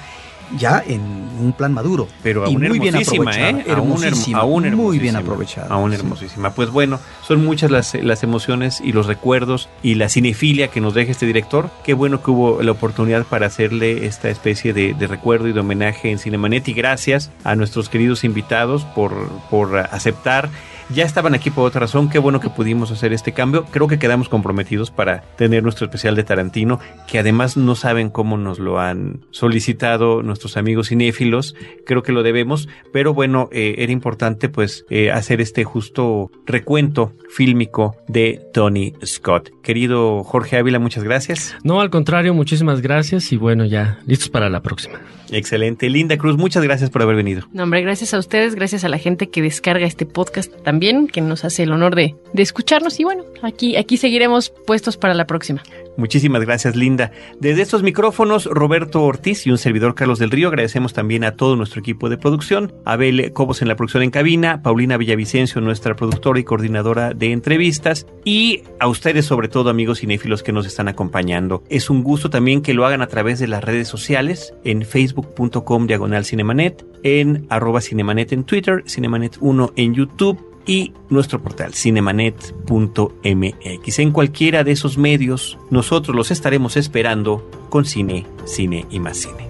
S3: ya en un plan maduro.
S1: Pero
S3: y
S1: aún
S3: muy bien
S1: hermosísima,
S3: aprovechada.
S1: ¿eh? Aún, hermo-
S3: Hermosísima,
S1: aún hermosísima.
S3: muy bien aprovechada.
S1: Aún
S3: Sí.
S1: hermosísima. Pues bueno, son muchas las, las emociones y los recuerdos y la cinefilia que nos deja este director. Qué bueno que hubo la oportunidad para hacerle esta especie de, de recuerdo y de homenaje en Cinemanet. Y gracias a nuestros queridos invitados por, por aceptar. Ya estaban aquí por otra razón, qué bueno que pudimos hacer este cambio. Creo que quedamos comprometidos para tener nuestro especial de Tarantino, que además no saben cómo nos lo han solicitado nuestros amigos cinéfilos. Creo que lo debemos, pero bueno, eh, era importante pues eh, hacer este justo recuento fílmico de Tony Scott. Querido Jorge Ávila, muchas gracias.
S5: No, al contrario, muchísimas gracias y bueno, ya listos para la próxima.
S1: Excelente. Linda Cruz, muchas gracias por haber venido.
S4: No, hombre, gracias a ustedes, gracias a la gente que descarga este podcast también, que nos hace el honor de, de escucharnos. Y bueno, aquí, aquí seguiremos puestos para la próxima.
S1: Muchísimas gracias, Linda. Desde estos micrófonos, Roberto Ortiz y un servidor Carlos del Río, agradecemos también a todo nuestro equipo de producción, Abel Cobos en la producción en cabina, Paulina Villavicencio, nuestra productora y coordinadora de entrevistas, y a ustedes, sobre todo, amigos cinéfilos que nos están acompañando. Es un gusto también que lo hagan a través de las redes sociales, en facebook.com diagonal cinemanet, en arroba cinemanet en Twitter, cinemanet1 en YouTube y nuestro portal cinemanet.mx. En cualquiera de esos medios, nosotros los estaremos esperando con cine, cine y más cine.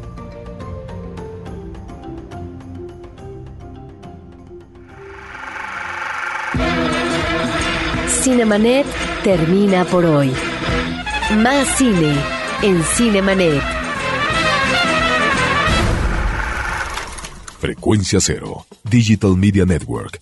S2: Cinemanet termina por hoy. Más cine en Cinemanet.
S6: Frecuencia Cero, Digital Media Network,